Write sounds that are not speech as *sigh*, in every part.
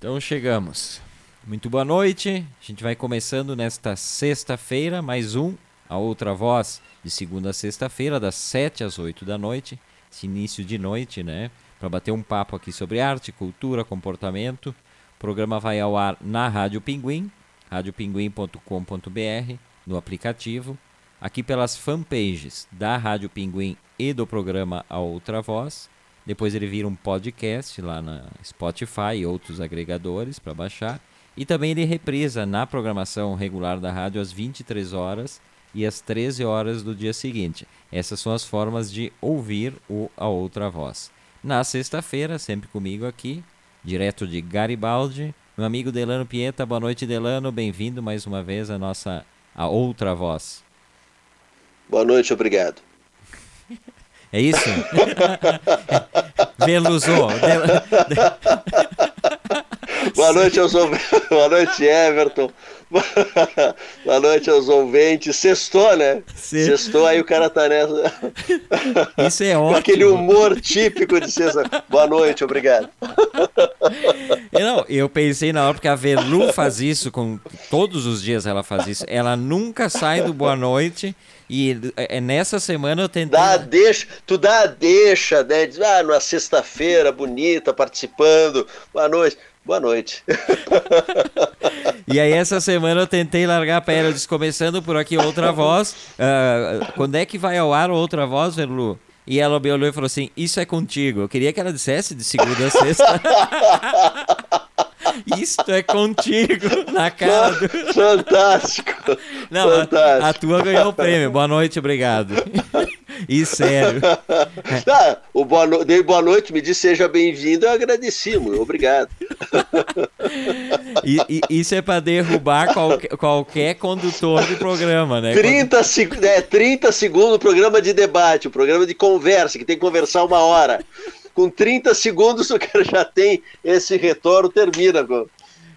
Então chegamos. Muito boa noite. A gente vai começando nesta sexta-feira, mais um, a outra voz, de segunda a sexta-feira, das 7 às 8 da noite. Esse início de noite, né? Para bater um papo aqui sobre arte, cultura, comportamento. O programa vai ao ar na Rádio Pinguim, radiopinguim.com.br, no aplicativo. Aqui pelas fanpages da Rádio Pinguim e do programa A Outra Voz depois ele vira um podcast lá na Spotify e outros agregadores para baixar. E também ele reprisa na programação regular da rádio às 23 horas e às 13 horas do dia seguinte. Essas são as formas de ouvir o A Outra Voz. Na sexta-feira, sempre comigo aqui, direto de Garibaldi, meu amigo Delano Pieta. Boa noite, Delano. Bem-vindo mais uma vez à nossa A Outra Voz. Boa noite, obrigado. É isso? *laughs* Veluzou. Boa noite aos *laughs* Boa noite, Everton. *laughs* Boa noite aos ouvintes. Sextou, né? Sextou, Sextou, aí o cara tá nessa. *laughs* Isso é ótimo. Com aquele humor típico de sexta. Boa noite, obrigado. Não, eu pensei na hora, porque a Velu faz isso com. Todos os dias ela faz isso. Ela nunca sai do boa noite e é, é, nessa semana eu tentei. Dá deixa, tu dá a deixa, né? Diz, ah, numa sexta-feira bonita, participando. Boa noite. Boa noite. e aí essa semana eu tentei largar a disse, começando por aqui outra voz. Uh, quando é que vai ao ar outra voz, Verlu? E ela me olhou e falou assim: Isso é contigo. Eu queria que ela dissesse de segunda a sexta. *laughs* Isto é contigo na cara do... *laughs* Fantástico. Não, Fantástico. A, a, tua ganhou o prêmio. Boa noite, obrigado. *laughs* E sério. Tá, o boa no... dei boa noite, me disse seja bem-vindo, eu agradeci, muito obrigado. E, e, isso é para derrubar qualquer, qualquer condutor de programa, né? 30, Quando... é, 30 segundos programa de debate, o programa de conversa, que tem que conversar uma hora com 30 segundos o cara já tem esse retorno, termina com,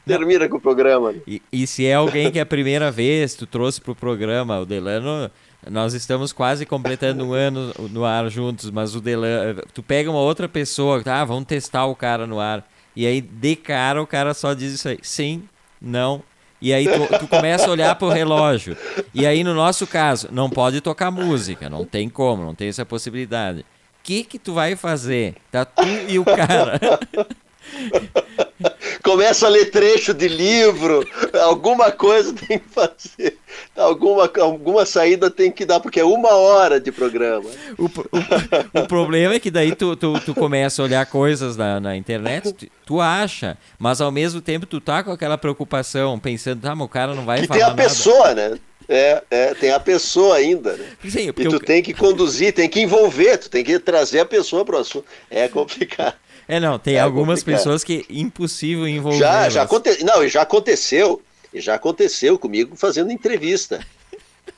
termina com o programa. E, e se é alguém que é a primeira vez tu trouxe para o programa, o Delano, nós estamos quase completando um ano no ar juntos, mas o Delano, tu pega uma outra pessoa, tá, vamos testar o cara no ar, e aí de cara o cara só diz isso aí, sim, não, e aí tu, tu, começa a olhar pro relógio. E aí, no nosso caso, não pode tocar música, não tem como, não tem essa possibilidade que que tu vai fazer? Tá tu e o cara. *laughs* *laughs* Começa a ler trecho de livro, alguma coisa tem que fazer, alguma, alguma saída tem que dar, porque é uma hora de programa. O, o, o problema é que daí tu, tu, tu, começa a olhar coisas na, na internet, tu, tu, acha, mas ao mesmo tempo tu tá com aquela preocupação, pensando, tá, mas o cara não vai que falar tem a nada. pessoa, né? É, é, tem a pessoa ainda, né? Sim, e tu eu... tem que conduzir, tem que envolver, tu tem que trazer a pessoa para o assunto. É complicado. É, não, tem é algumas complicado. pessoas que é impossível envolver. Já, já aconte... Não, já aconteceu, já aconteceu comigo fazendo entrevista. *laughs*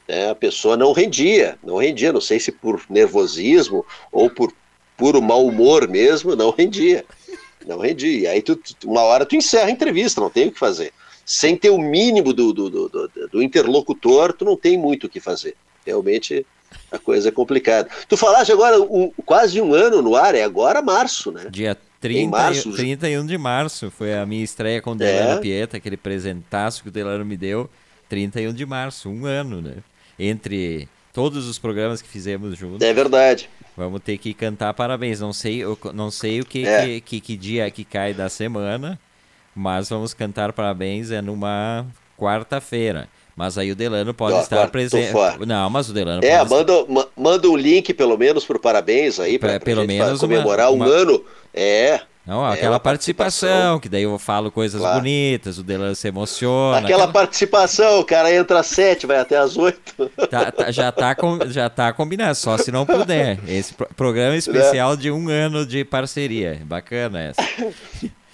É, a pessoa não rendia, não rendia, não sei se por nervosismo ou por puro mau humor mesmo, não rendia. Não rendia. E aí tu, uma hora tu encerra a entrevista, não tem o que fazer sem ter o mínimo do, do, do, do interlocutor, tu não tem muito o que fazer. Realmente a coisa é complicada. Tu falaste agora um, quase um ano no ar, é agora março, né? Dia 30, março, 31 de março foi a minha estreia com o Delano é. Pieta, aquele presentaço que o Delano me deu. 31 de março, um ano, né? Entre todos os programas que fizemos juntos. É verdade. Vamos ter que cantar parabéns. Não sei, não sei o que, é. que, que, que dia que cai da semana, mas vamos cantar parabéns é numa quarta-feira. Mas aí o Delano pode estar presente. Não, mas o Delano É, manda, estar... manda um link pelo menos pro parabéns aí para pelo menos comemorar uma, um uma... ano. É. Não, é aquela participação, participação, que daí eu falo coisas claro. bonitas, o Delano se emociona. Aquela, aquela, participação, o cara entra às sete, vai até às oito. Tá, tá, já, tá com, já tá combinado, só se não puder. Esse pro, programa *laughs* especial é. de um ano de parceria. Bacana essa. *laughs*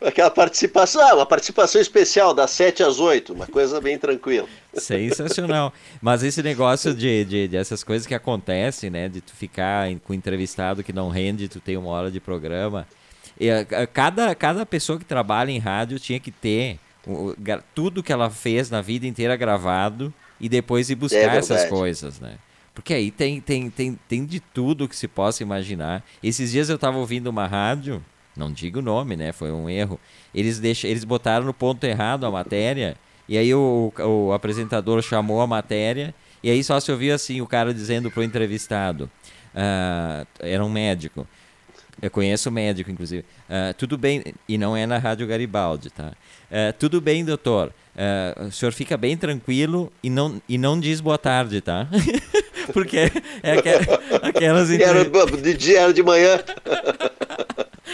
Aquela participação, ah, uma participação especial das 7 às 8, uma coisa bem tranquila. Sensacional. Mas esse negócio de, de, de, essas coisas que acontecem, né? De tu ficar com entrevistado que não rende, tu tem uma hora de programa. E, a, cada, cada pessoa que trabalha em rádio tinha que ter o, tudo que ela fez na vida inteira gravado e depois ir buscar é essas coisas, né? Porque aí tem, tem, tem, tem de tudo que se possa imaginar. Esses dias eu estava ouvindo uma rádio não digo o nome, né? Foi um erro. Eles, deixam, eles botaram no ponto errado a matéria, e aí o, o apresentador chamou a matéria, e aí só se ouvia assim o cara dizendo pro entrevistado, uh, era um médico, eu conheço o médico, inclusive. Uh, tudo bem, e não é na Rádio Garibaldi, tá? Uh, tudo bem, doutor. Uh, o senhor fica bem tranquilo e não, e não diz boa tarde, tá? *laughs* Porque é aquelas... Era de era de manhã.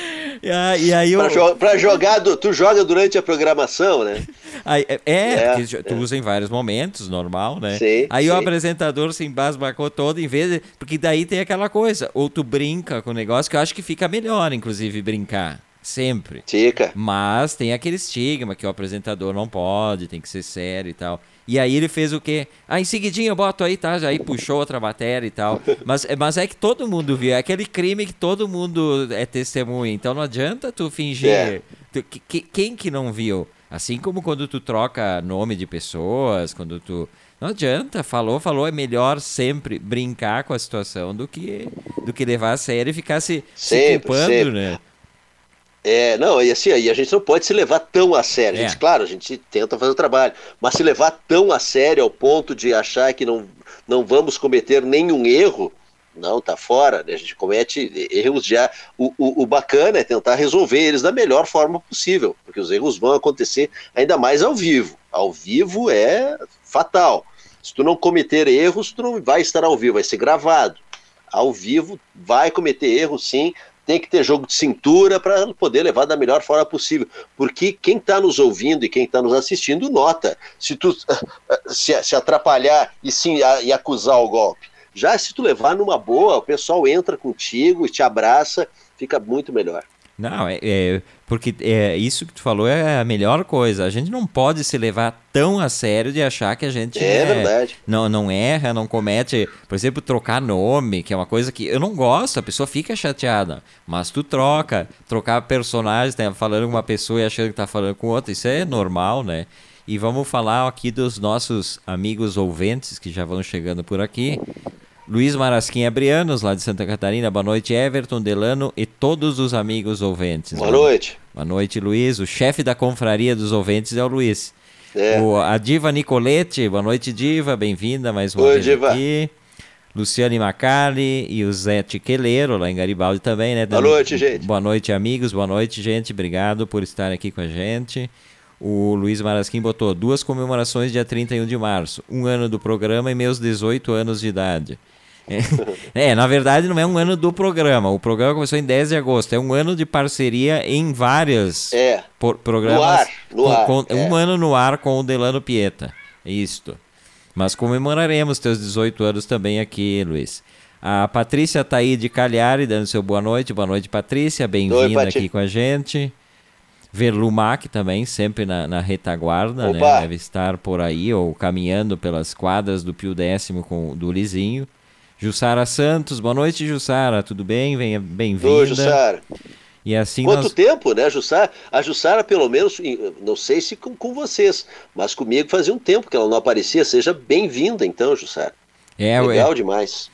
*laughs* E aí, e aí pra, jo pra jogar, tu joga durante a programação, né? Aí, é, é, é, porque tu é. usa em vários momentos, normal, né? Sim, aí sim. o apresentador se embasbacou todo, em vez de, Porque daí tem aquela coisa, ou tu brinca com o negócio, que eu acho que fica melhor, inclusive, brincar. Sempre. Fica. Mas tem aquele estigma que o apresentador não pode, tem que ser sério e tal. E aí ele fez o quê? Ah, em seguidinho eu boto aí, tá? Já aí puxou outra matéria e tal. *laughs* Mas, mas é que todo mundo viu. É aquele crime que todo mundo é testemunha. Então não adianta tu fingir. É. Tu, que, quem que não viu? Assim como quando tu troca nome de pessoas, quando tu. Não adianta, falou, falou, é melhor sempre brincar com a situação do que, do que levar a sério e ficar se, sempre, se culpando, sempre. né? É, não, e assim, aí a gente não pode se levar tão a sério. A gente, é. claro, a gente tenta fazer o trabalho, mas se levar tão a sério ao ponto de achar que não, não vamos cometer nenhum erro, não, tá fora, né? a gente comete erros já. O, o, o, bacana é tentar resolver eles da melhor forma possível, porque os erros vão acontecer ainda mais ao vivo. Ao vivo é fatal. Se tu não cometer erros, tu não vai estar ao vivo, vai ser gravado. Ao vivo vai cometer erros sim, tem que ter jogo de cintura para poder levar da melhor forma possível. Porque quem está nos ouvindo e quem está nos assistindo nota. Se tu *laughs* se, se atrapalhar e, sim, e acusar o golpe. Já se tu levar numa boa, o pessoal entra contigo e te abraça, fica muito melhor. Não, é, é, porque é, isso que tu falou é a melhor coisa. A gente não pode se levar tão a sério de achar que a gente é, é verdade. Não, não erra, não comete, por exemplo, trocar nome, que é uma coisa que eu não gosto, a pessoa fica chateada. Mas tu troca, trocar personagens, né, falando com uma pessoa e achando que tá falando com outra, isso é normal, né? E vamos falar aqui dos nossos amigos ouvintes que já vão chegando por aqui. Luiz Marasquim Abrianos, lá de Santa Catarina. Boa noite, Everton, Delano e todos os amigos ouvintes. Boa noite. Boa noite, Luiz. O chefe da confraria dos ouvintes é o Luiz. É. O, a Diva Nicolete, boa noite, Diva. Bem-vinda mais uma Oi, vez Diva. aqui. Luciane Macali e o Zé Tiqueleiro, lá em Garibaldi também, né? Boa noite, gente. Boa noite, amigos. Boa noite, gente. Obrigado por estar aqui com a gente. O Luiz Marasquim botou duas comemorações dia 31 de março, um ano do programa e meus 18 anos de idade. É, na verdade não é um ano do programa. O programa começou em 10 de agosto. É um ano de parceria em vários é, programas. No ar, no com, ar, com, é. Um ano no ar com o Delano Pieta. Isto. Mas comemoraremos teus 18 anos também aqui, Luiz. A Patrícia tá aí de Calhari, dando seu boa noite. Boa noite, Patrícia. Bem-vinda aqui com a gente. Verlumac também, sempre na, na retaguarda, né? Deve estar por aí ou caminhando pelas quadras do Pio Décimo com, do Lizinho. Jussara Santos, boa noite, Jussara, tudo bem? Venha bem-vinda. Oi, Jussara. E assim Quanto nós... tempo, né, Jussara? A Jussara, pelo menos, não sei se com, com, vocês, mas comigo fazia um tempo que ela não aparecia. Seja bem-vinda, então, Jussara. É, Legal é... demais.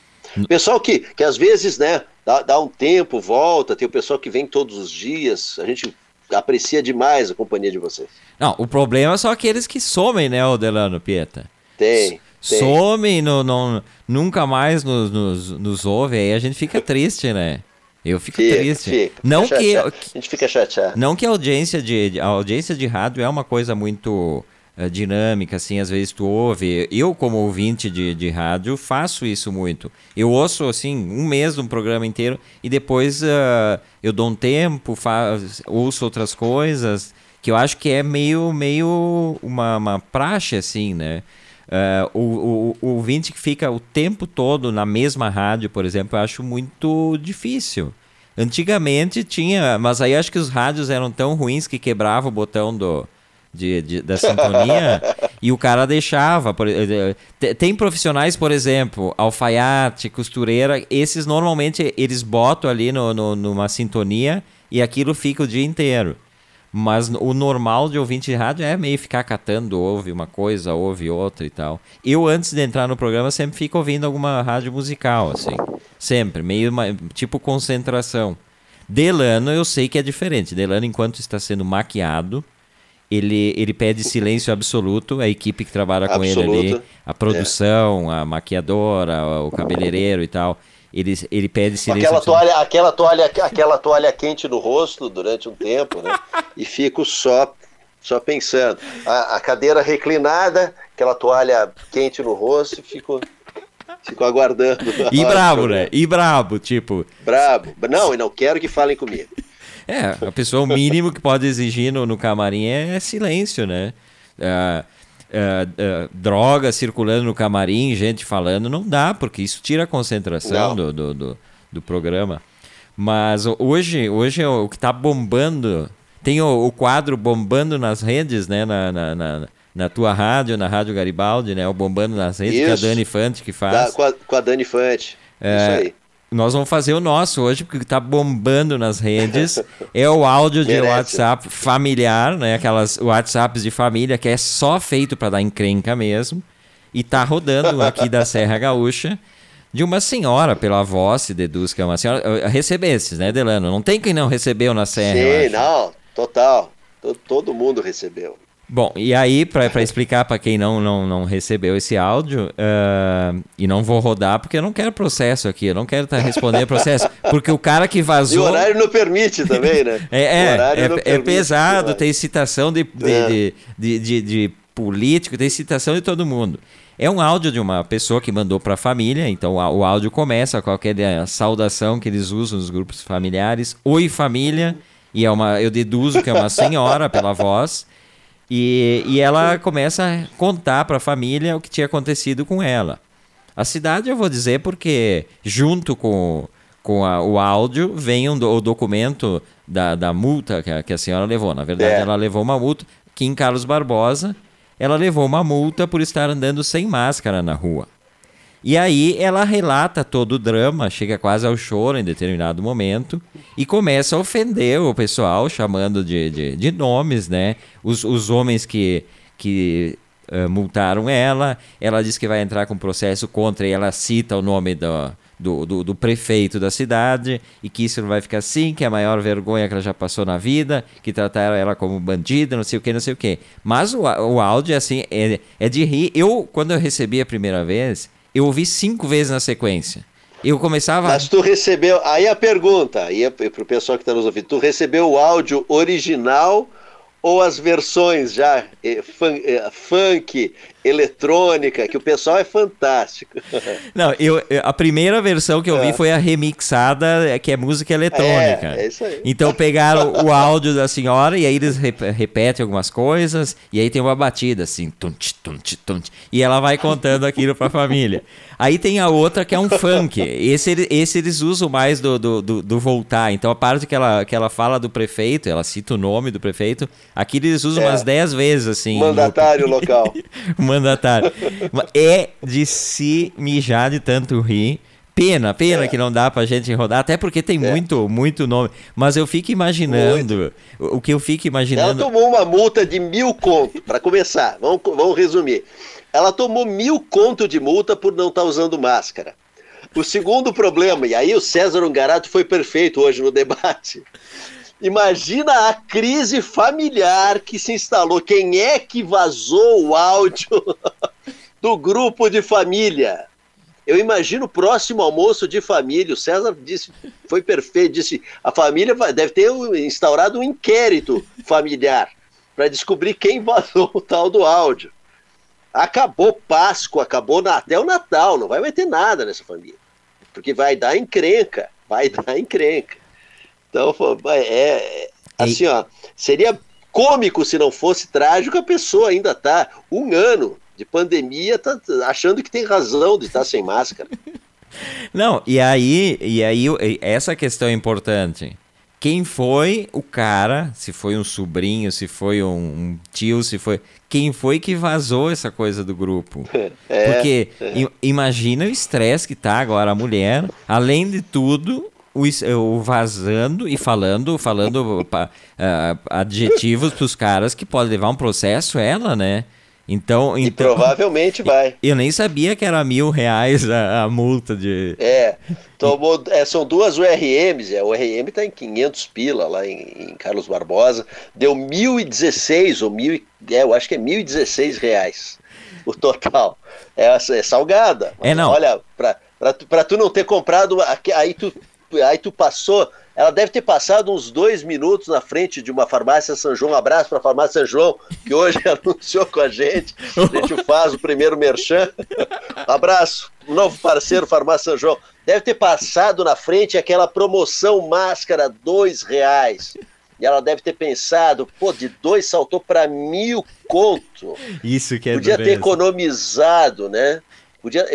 Pessoal que, que às vezes, né, dá, dá um tempo, volta, tem o pessoal que vem todos os dias, a gente aprecia demais a companhia de vocês. Não, o problema são aqueles que somem, né, o Delano Pieta? Tem. Tem. some, no, no, nunca mais nos, nos, nos ouve, aí a gente fica *laughs* triste, né? Eu fico fica, triste. Fica, não fica que a gente fica chateado. Não que a audiência de a audiência de rádio é uma coisa muito uh, dinâmica, assim, às vezes tu ouve. Eu como ouvinte de, de rádio faço isso muito. Eu ouço assim um mês um programa inteiro e depois uh, eu dou um tempo, faz, ouço outras coisas que eu acho que é meio meio uma, uma praxe assim, né? Uh, o, o, o ouvinte que fica o tempo todo na mesma rádio, por exemplo, eu acho muito difícil. Antigamente tinha, mas aí acho que os rádios eram tão ruins que quebrava o botão do, de, de, da sintonia *laughs* e o cara deixava. Por, tem profissionais, por exemplo, alfaiate, costureira, esses normalmente eles botam ali no, no, numa sintonia e aquilo fica o dia inteiro. Mas o normal de ouvinte de rádio é meio ficar catando, ouve uma coisa, ouve outra e tal. Eu, antes de entrar no programa, sempre fico ouvindo alguma rádio musical, assim. Sempre, meio uma, tipo concentração. Delano, eu sei que é diferente. Delano, enquanto está sendo maquiado, ele, ele pede silêncio absoluto, a equipe que trabalha com Absoluto, ele ali, a produção, a maquiadora, o cabeleireiro e tal. Ele, ele pede silêncio Aquela toalha, aquela, toalha, aquela toalha quente no rosto durante um tempo, né? E fico só, só pensando. A, a cadeira reclinada, aquela toalha quente no rosto e fico, fico aguardando. *laughs* E brabo, *laughs* né? E brabo, tipo. Brabo. Não, e não quero que falem comigo. É, a pessoa, o mínimo que pode exigir no, no camarim é, silêncio, né? Ah, ah, ah, droga circulando no camarim, gente falando, não dá, porque isso tira a concentração do, do, do, do programa. Mas hoje, hoje é o que está bombando. Tem o, o quadro bombando nas redes, né? Na, na, na, na tua rádio, na Rádio Garibaldi, né? O bombando nas redes, que é a Isso. Dani Fante que faz. Da- com, a, com a Dani Fante. É, Isso aí. Nós vamos fazer o nosso hoje, porque o que tá bombando nas redes é o áudio de. WhatsApp familiar, né? Aquelas WhatsApps de família que é só feito para dar encrenca mesmo. E tá rodando aqui da Serra Gaúcha de uma senhora, pela voz, se deduz que é uma senhora. Recebesses, né, Delano? Não tem quem não recebeu na Serra. Sim, não, total. To- Todo mundo recebeu. Bom, e aí, para explicar para quem não, não, não recebeu esse áudio, ah, e não vou rodar porque eu não quero processo aqui, eu não quero tá respondendo processo, porque o cara que E vazou. o horário não permite também, né? *laughs* É, é, é, é pesado, né? tem citação de, de, É. de, de, de- de político, tem citação de todo mundo. É um áudio de uma pessoa que mandou para a família, então o áudio começa com aquela saudação que eles usam nos grupos familiares. Oi, família. E é uma, eu deduzo que é uma senhora pela voz. E, e ela começa a contar para a família o que tinha acontecido com ela. A cidade eu vou dizer porque, junto com, com a- o áudio, vem um do- o documento da, da multa que a, que a senhora levou. Na verdade, É. ela levou uma multa. Em Carlos Barbosa, ela levou uma multa por estar andando sem máscara na rua. E aí ela relata todo o drama, chega quase ao choro em determinado momento e começa a ofender o pessoal, chamando de, de, de nomes, né? Os, os homens que, que eh, multaram ela, ela diz que vai entrar com processo contra e ela cita o nome do, do, do, do prefeito da cidade e que isso não vai ficar assim, que é a maior vergonha que ela já passou na vida, que trataram ela como bandida, não sei o que, não sei o que. Mas o, o áudio, assim, é, é de rir. Eu, quando eu recebi a primeira vez, eu ouvi cinco vezes na sequência. Eu começava. Mas tu recebeu. Aí a pergunta, aí é pro pessoal que está nos ouvindo, tu recebeu o áudio original ou as versões já eh, fun- eh, funk, eletrônica, que o pessoal é fantástico. *laughs* Não, eu, a primeira versão que eu vi É. foi a remixada, é, que é música eletrônica. É, é isso aí. Então pegaram o áudio da senhora e aí eles rep- repetem algumas coisas e aí tem uma batida assim, tunt, tunt, tunt, e ela vai contando aquilo pra família. Aí tem a outra que é um funk. Esse, esse eles usam mais do, do, do, do voltar. Então a parte que ela, que ela fala do prefeito, ela cita o nome do prefeito, aqui eles usam É. umas 10 vezes assim. Mandatário local. *laughs* o mandatário. É de se mijar de tanto rir. Pena, pena É. que não dá pra gente rodar, até porque tem muito, muito nome. Mas eu fico imaginando, o o que eu fico Ela imaginando. tomou uma multa de mil conto, para começar, vamos, vamos resumir. Ela tomou mil conto de multa por não estar usando máscara. O segundo problema, e aí o César Ungarato foi perfeito hoje no debate. Imagina a crise familiar que se instalou. Quem é que vazou o áudio *laughs* do grupo de família? Eu imagino o próximo almoço de família. O César disse, foi perfeito, disse, a família deve ter instaurado um inquérito familiar para descobrir quem vazou o tal do áudio. Acabou Páscoa, acabou até o Natal, não vai ter nada nessa família. Porque vai dar encrenca, vai dar encrenca. Então, é, é assim, ó, seria cômico se não fosse trágico, a pessoa ainda tá um ano de pandemia, tá achando que tem razão de estar sem máscara. *laughs* Não, e aí, e aí essa questão é importante. Quem foi o cara, se foi um sobrinho, se foi um, um tio, se foi. Quem foi que vazou essa coisa do grupo? *laughs* É, Porque i- imagina o estresse que tá agora a mulher, além de tudo, o, vazando e falando, falando pa- ah, adjetivos pros caras que pode levar um processo ela, né? Então, E então provavelmente vai. eu nem sabia que era mil reais a, a multa de. É, tomou, é, são duas URMs, é, o URM está em 500 pila lá em, em Carlos Barbosa, deu 1.016 ou mil, é, eu acho que é 1.016 reais o total. É, é salgada. É, não. Olha, pra, pra, tu- tu não ter comprado, aí tu, aí tu passou, ela deve ter passado uns dois minutos na frente de uma farmácia São João. Um abraço para a farmácia São João, que hoje *laughs* anunciou com a gente. A gente faz o primeiro merchan. Abraço, novo parceiro, Farmácia São João. Deve ter passado na frente aquela promoção máscara, dois reais. E ela deve ter pensado, pô, de dois saltou para mil conto. Isso que é Podia ter dureza. economizado, né? Podia,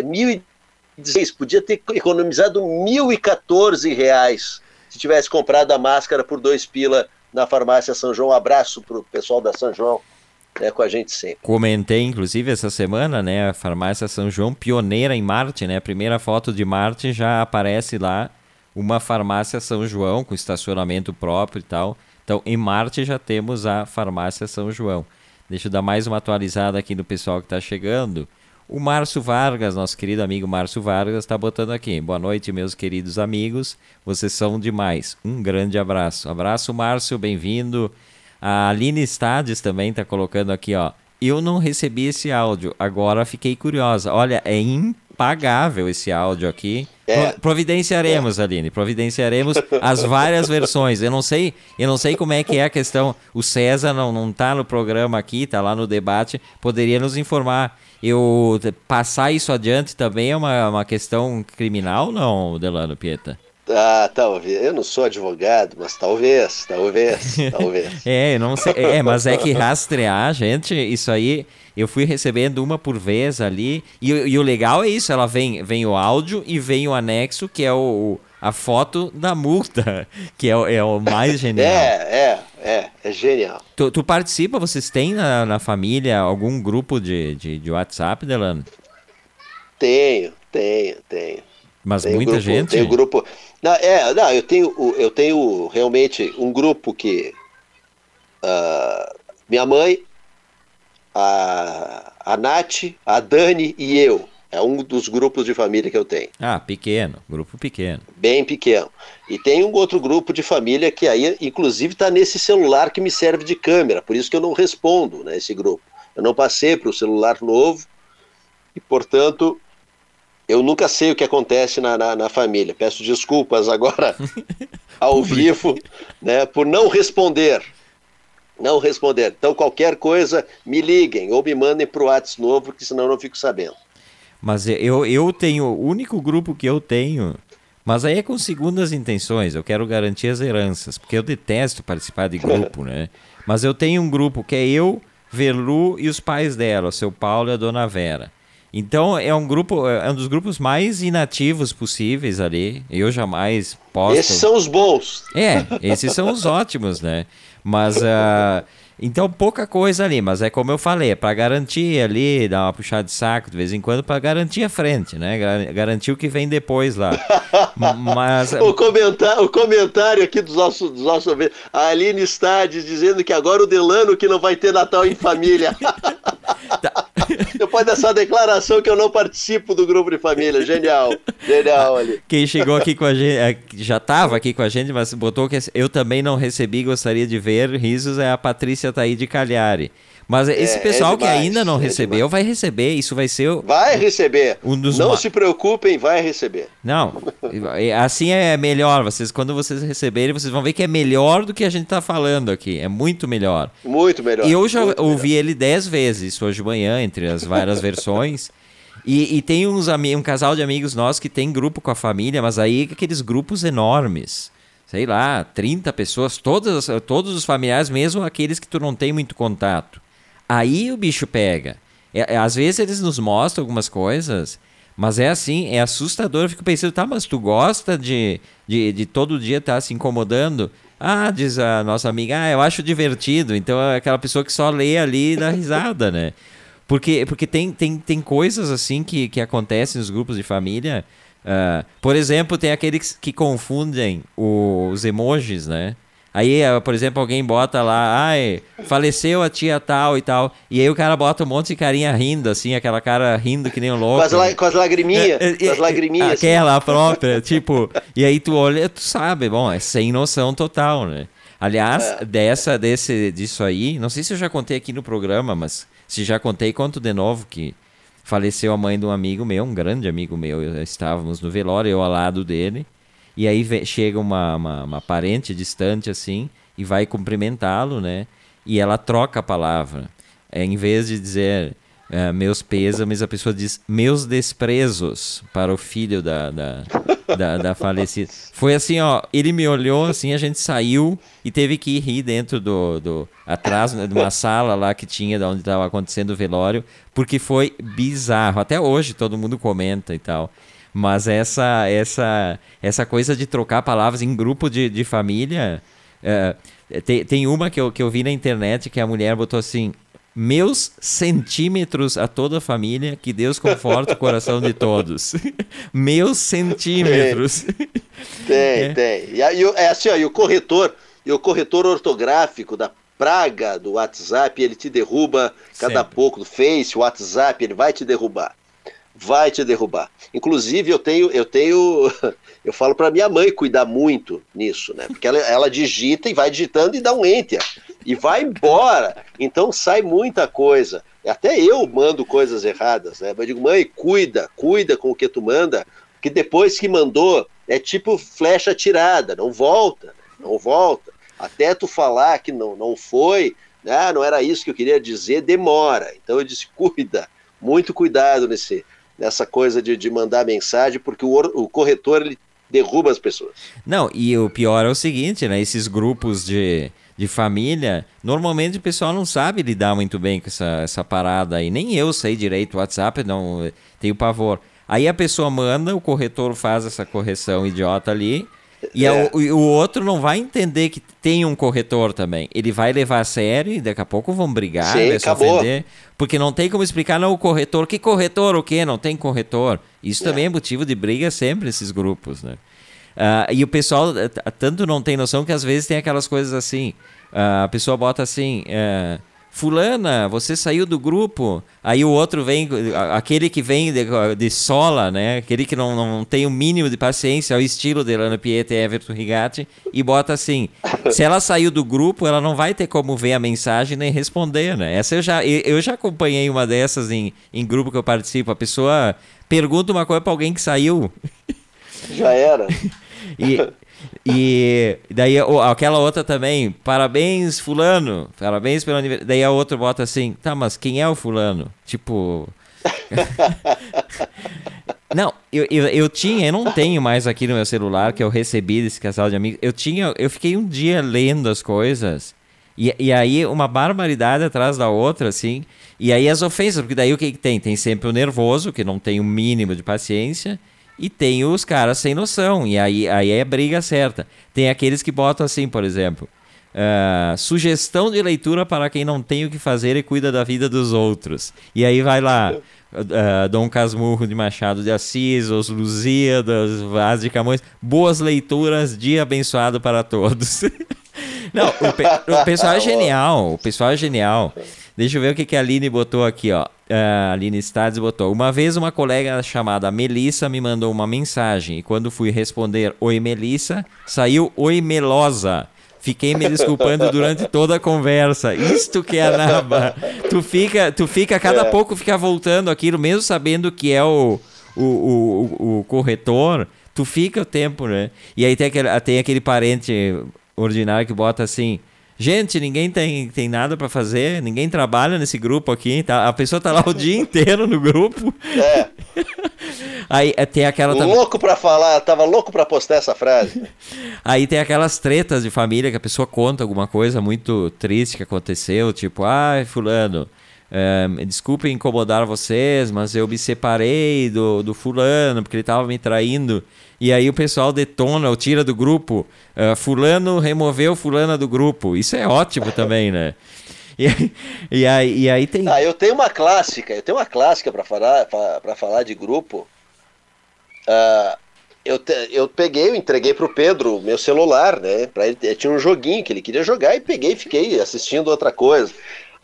1.016, podia ter economizado 1.014 reais se tivesse comprado a máscara por dois pila na farmácia São João. Um abraço pro pessoal da São João, né, com a gente sempre. Comentei, inclusive, essa semana, né? A farmácia São João, pioneira em Marte, né? A primeira foto de Marte já aparece lá uma farmácia São João com estacionamento próprio e tal. Então, em Marte já temos a farmácia São João. Deixa eu dar mais uma atualizada aqui do pessoal que está chegando. O Márcio Vargas, nosso querido amigo Márcio Vargas, está botando aqui. Boa noite, meus queridos amigos. Vocês são demais. Um grande abraço. Abraço, Márcio, bem-vindo. A Aline Stades também está colocando aqui, ó. Eu não recebi esse áudio, agora fiquei curiosa. Olha, é impagável esse áudio aqui. É. Pro- Providenciaremos, Aline, providenciaremos *laughs* as várias versões. Eu não sei, eu não sei como é que é a questão. O César não, não tá no programa aqui, tá lá no debate, poderia nos informar. Eu passar isso adiante também é uma, uma questão criminal, não, Delano Pieta? Ah, talvez. Eu não sou advogado, mas talvez, talvez, talvez. *laughs* É, não sei. É, mas é que *laughs* rastrear, gente, isso aí. Eu fui recebendo uma por vez ali. E, o- e o legal é isso: ela vem, vem o áudio e vem o anexo, que é o, a foto da multa, *laughs* que é, o- é o mais *laughs* genial. É, é, é, é genial. Tu, tu participa, vocês têm na, na família algum grupo de, de, de WhatsApp, Delano? Tenho, tenho, tenho. Mas Tem muita grupo, gente. Tem grupo. Não, é, não, eu tenho, eu tenho realmente um grupo que ah, minha mãe, a, a Nath, a Dani e eu. É um dos grupos de família que eu tenho. Ah, pequeno, grupo pequeno. Bem pequeno. E tem um outro grupo de família que aí, inclusive, está nesse celular que me serve de câmera. Por isso que eu não respondo nesse grupo. Eu não passei para o celular novo e, portanto, eu nunca sei o que acontece na, na, na família. Peço desculpas agora *laughs* ao vivo, né, por não responder. Não responder. Então, qualquer coisa, me liguem ou me mandem para o WhatsApp novo, porque senão eu não fico sabendo. Mas eu, eu tenho, o único grupo que eu tenho, mas aí é com segundas intenções, eu quero garantir as heranças, porque eu detesto participar de grupo, né? Mas eu tenho um grupo que é eu, Verlu e os pais dela, o seu Paulo e a dona Vera. Então é um grupo, é um dos grupos mais inativos possíveis ali. Eu jamais posto. Esses são os bons. É, esses são os ótimos, né? Mas *laughs* ah, então pouca coisa ali, mas é como eu falei, é para garantir ali, dar uma puxada de saco de vez em quando para garantir a frente, né? Gar- Garantir o que vem depois lá. *laughs* Mas O comentário, o comentário aqui dos nossos, dos nossos a Aline Stades dizendo que agora o Delano que não vai ter Natal em família. *laughs* Depois dessa declaração que eu não participo do grupo de família. Genial. Genial ali. quem chegou aqui com a gente, eh, já estava aqui com a gente, mas botou que eu também não recebi, gostaria de ver risos é a Patrícia Taí de Cagliari. Mas esse É, pessoal é que demais, ainda não é recebeu vai receber, isso vai ser o- Vai receber. Um dos não ma- se preocupem, vai receber. Não, é- assim é melhor. Vocês, quando vocês receberem, vocês vão ver que é melhor do que a gente tá falando aqui. É muito melhor. Muito melhor. E eu já ouvi ele dez vezes hoje de manhã, entre as várias *laughs* versões. E, e tem uns, um casal de amigos nossos que tem grupo com a família, mas aí aqueles grupos enormes. Sei lá, 30 pessoas, todas, todos os familiares, mesmo aqueles que tu não tem muito contato. Aí o bicho pega. É- é, às vezes eles nos mostram algumas coisas, mas é assim, é assustador. Eu fico pensando, tá, mas tu gosta de, de, de todo dia estar se incomodando? Ah, diz a nossa amiga, ah, eu acho divertido. Então é aquela pessoa que só lê ali e dá risada, né? Porque, porque tem, tem, tem coisas assim que, que acontecem nos grupos de família. ah, por exemplo, tem aqueles que confundem os emojis, né? Aí, eh, por exemplo, alguém bota lá, ai, faleceu a tia tal e tal. E aí o cara bota um monte de carinha rindo, assim, aquela cara rindo que nem um louco. Com as, la com as lagriminhas. É, é, com as lagriminhas. Aquela assim. própria, tipo. E aí tu olha, tu sabe, bom, é sem noção total, né? Aliás, é. dessa, desse, disso aí, não sei se eu já contei aqui no programa, mas se já contei, conto de novo que faleceu a mãe de um amigo meu, um grande amigo meu. Estávamos no velório, eu ao lado dele. E aí chega uma, uma, uma parente distante assim e vai cumprimentá-lo, né? E ela troca a palavra. É, em vez de dizer é, meus pêsames, a pessoa diz meus desprezos para o filho da, da, da, da, falecida. Foi assim, ó, ele me olhou assim, a gente saiu e teve que rir dentro do, do atrás né, de uma sala lá que tinha, de onde estava acontecendo o velório, porque foi bizarro. Até hoje todo mundo comenta e tal. Mas essa essa essa coisa de trocar palavras em grupo de, de família. É, tem, tem uma que eu, que eu vi na internet que a mulher botou assim: meus centímetros a toda a família, que Deus conforte o coração de todos. *laughs* meus centímetros. Tem, *laughs* é. tem. E, aí, é assim, ó, e o corretor, e o corretor ortográfico da praga do WhatsApp, ele te derruba cada Sempre. pouco do Face, o WhatsApp, ele vai te derrubar vai te derrubar. Inclusive, eu tenho, eu tenho, *laughs* eu falo para minha mãe cuidar muito nisso, né? Porque ela, ela digita e vai digitando e dá um enter e vai embora. Então sai muita coisa. Até eu mando coisas erradas, né? Mas eu digo, mãe, cuida, cuida com o que tu manda, que depois que mandou é tipo flecha tirada, não volta, não volta. Até tu falar que não, não foi, né? não era isso que eu queria dizer, demora. Então eu disse, cuida, muito cuidado nesse, nessa coisa de, de mandar mensagem, porque o, o corretor ele derruba as pessoas. Não, e o pior é o seguinte, né? Esses grupos de, de família, normalmente o pessoal não sabe lidar muito bem com essa, essa parada aí. Nem eu sei direito o WhatsApp, não tenho pavor. Aí a pessoa manda, o corretor faz essa correção idiota ali, e, é. o, o, outro não vai entender que tem um corretor também. Ele vai levar a sério e daqui a pouco vão brigar, Sim, vai se ofender. Porque não tem como explicar, não, o corretor. Que corretor o quê? Não tem corretor. Isso é. também é motivo de briga sempre nesses grupos, né? Uh, e o pessoal tanto não tem noção que às vezes tem aquelas coisas assim. Uh, a pessoa bota assim. Uh, Fulana, você saiu do grupo. Aí o outro vem, aquele que vem de, de sola, né? Aquele que não, não tem o mínimo de paciência, ao estilo de Lana Pieta e Everton Rigatti, e bota assim: se ela saiu do grupo, ela não vai ter como ver a mensagem nem responder, né? Essa eu já, eu já acompanhei uma dessas em, em grupo que eu participo. A pessoa pergunta uma coisa para alguém que saiu. Já era. *laughs* e, e daí aquela outra também, parabéns, fulano, parabéns pelo aniversário. Daí a outra bota assim, tá, mas quem é o fulano? Tipo. *laughs* não, eu, eu, eu tinha, eu não tenho mais aqui no meu celular que eu recebi desse casal de amigos. Eu tinha, eu fiquei um dia lendo as coisas. E, e aí, uma barbaridade atrás da outra, assim. E aí as ofensas, porque daí o que, que tem? Tem sempre o nervoso, que não tem o mínimo de paciência. E tem os caras sem noção, e aí, aí é briga certa. Tem aqueles que botam assim, por exemplo, uh, sugestão de leitura para quem não tem o que fazer e cuida da vida dos outros. E aí vai lá, uh, Dom Casmurro de Machado de Assis, Os Lusíadas, Vaz de Camões, boas leituras, dia abençoado para todos. *laughs* não, o, pe o pessoal é *laughs* genial, o pessoal é genial. Deixa eu ver o que, que a Aline botou aqui, ó. Uh, Aline Stades botou. Uma vez uma colega chamada Melissa me mandou uma mensagem e quando fui responder Oi Melissa, saiu Oi Melosa. Fiquei me desculpando durante toda a conversa. Isto que é a naba. Tu fica, tu fica, cada é. pouco fica voltando aquilo, mesmo sabendo que é o, o, o, o corretor, tu fica o tempo, né? E aí tem aquele, tem aquele parente ordinário que bota assim. Gente, ninguém tem, tem nada para fazer, ninguém trabalha nesse grupo aqui, tá? A pessoa tá lá o dia inteiro no grupo. É. *laughs* Aí é, tem aquela louco para falar, tava louco para postar essa frase. *laughs* Aí tem aquelas tretas de família que a pessoa conta alguma coisa muito triste que aconteceu, tipo, ai, fulano, desculpe incomodar vocês, mas eu me separei do, do fulano porque ele tava me traindo. E aí o pessoal detona ou tira do grupo. Uh, fulano removeu fulana do grupo. Isso é ótimo também, né? *laughs* E, e, aí, e aí tem. Ah, eu tenho uma clássica, eu tenho uma clássica para falar, para falar de grupo. Uh, eu, te, eu peguei, eu entreguei pro Pedro meu celular, né? Pra ele, tinha um joguinho que ele queria jogar e peguei e fiquei assistindo outra coisa.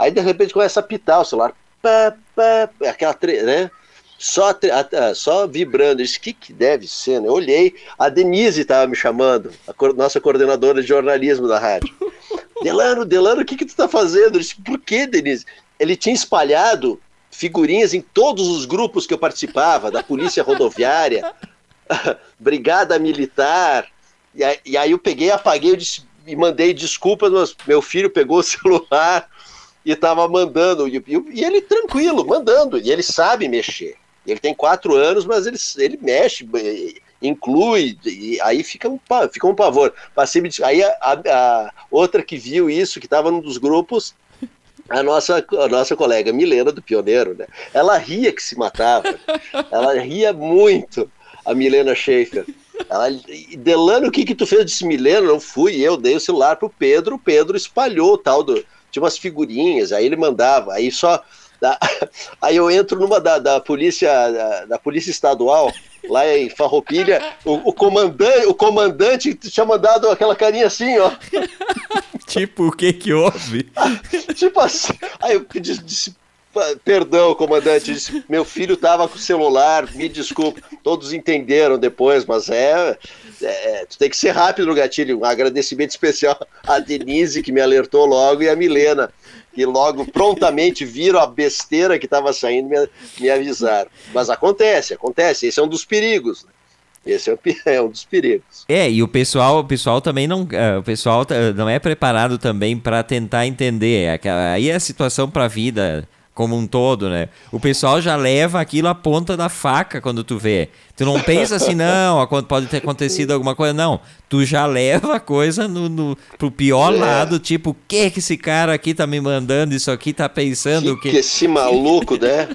Aí de repente começa a pitar o celular, pá, pá, aquela, né? Só, só vibrando. Eu disse, o que, que deve ser? Né? Eu olhei, a Denise estava me chamando, a nossa coordenadora de jornalismo da rádio. *laughs* Delano, Delano, o que, que tu está fazendo? Eu disse, por que, Denise? Ele tinha espalhado figurinhas em todos os grupos que eu participava, da Polícia Rodoviária, *laughs* Brigada Militar. E aí, eu peguei, apaguei disse, e mandei desculpas, mas meu filho pegou o *laughs* celular e estava mandando. E, e, ele tranquilo, mandando. E ele sabe mexer. Ele tem quatro anos, mas ele, ele mexe, inclui, e aí fica um, fica um pavor. Aí a, a, a outra que viu isso, que estava num dos grupos, a nossa, a nossa colega Milena do Pioneiro, né? Ela ria que se matava. Ela ria muito, a Milena Schaefer. Ela, Delano, o que que tu fez? Eu disse, Milena, não fui eu, dei o celular pro Pedro, o Pedro espalhou o tal do... Tinha umas figurinhas, aí ele mandava, aí só... *laughs* Aí eu entro numa da, da polícia da, da polícia estadual, lá em Farroupilha, o, o, comandante, o comandante tinha mandado aquela carinha assim, ó. *laughs* tipo, o que que houve? *laughs* tipo assim. Aí eu disse, disse Perdão, comandante, disse, meu filho estava com o celular, me desculpe. Todos entenderam depois, mas é, é, Tu tem que ser rápido no gatilho. Um agradecimento especial à Denise, que me alertou logo, e a Milena, que logo prontamente viram a besteira que estava saindo me, me avisaram. Mas acontece, acontece. Esse é um dos perigos. Né? Esse é, é um dos perigos. É, e o pessoal, o pessoal também não, uh, o pessoal não é preparado também para tentar entender. É aí é a situação para a vida como um todo, né? O pessoal já leva aquilo à ponta da faca quando tu vê. Tu não pensa assim, não, pode ter acontecido alguma coisa, não. Tu já leva a coisa no, no, pro pior é. lado, tipo, o que que esse cara aqui tá me mandando isso aqui, tá pensando que... que esse maluco, né?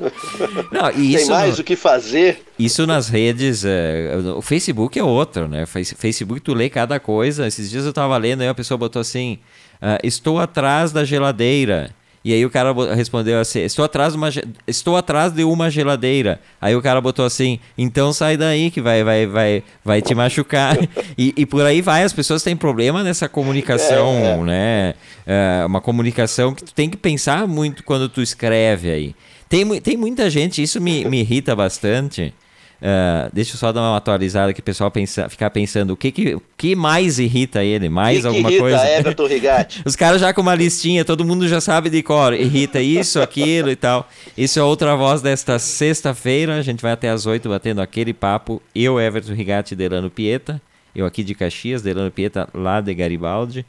Não, isso Tem mais no... o que fazer. Isso nas redes, é, o Facebook é outro, né? Facebook tu lê cada coisa. Esses dias eu tava lendo, aí a pessoa botou assim, uh, estou atrás da geladeira. E aí o cara respondeu assim: estou atrás, de uma, estou atrás de uma geladeira. Aí o cara botou assim: então sai daí que vai, vai, vai, vai te machucar. *laughs* e, e por aí vai, as pessoas têm problema nessa comunicação, é, é. né? É uma comunicação que tu tem que pensar muito quando tu escreve aí. Tem, tem muita gente, isso me, me irrita bastante. Uh, deixa eu só dar uma atualizada que o pessoal pensa, ficar pensando o que, que, que mais irrita ele, mais que alguma que irrita coisa. Everton Rigatti? *laughs* Os caras já com uma listinha, todo mundo já sabe de cor, irrita isso, aquilo e tal. Isso é outra voz desta sexta-feira, a gente vai até as oito batendo aquele papo. Eu, Everton Rigatti Delano Pieta, eu aqui de Caxias, Delano Pieta lá de Garibaldi.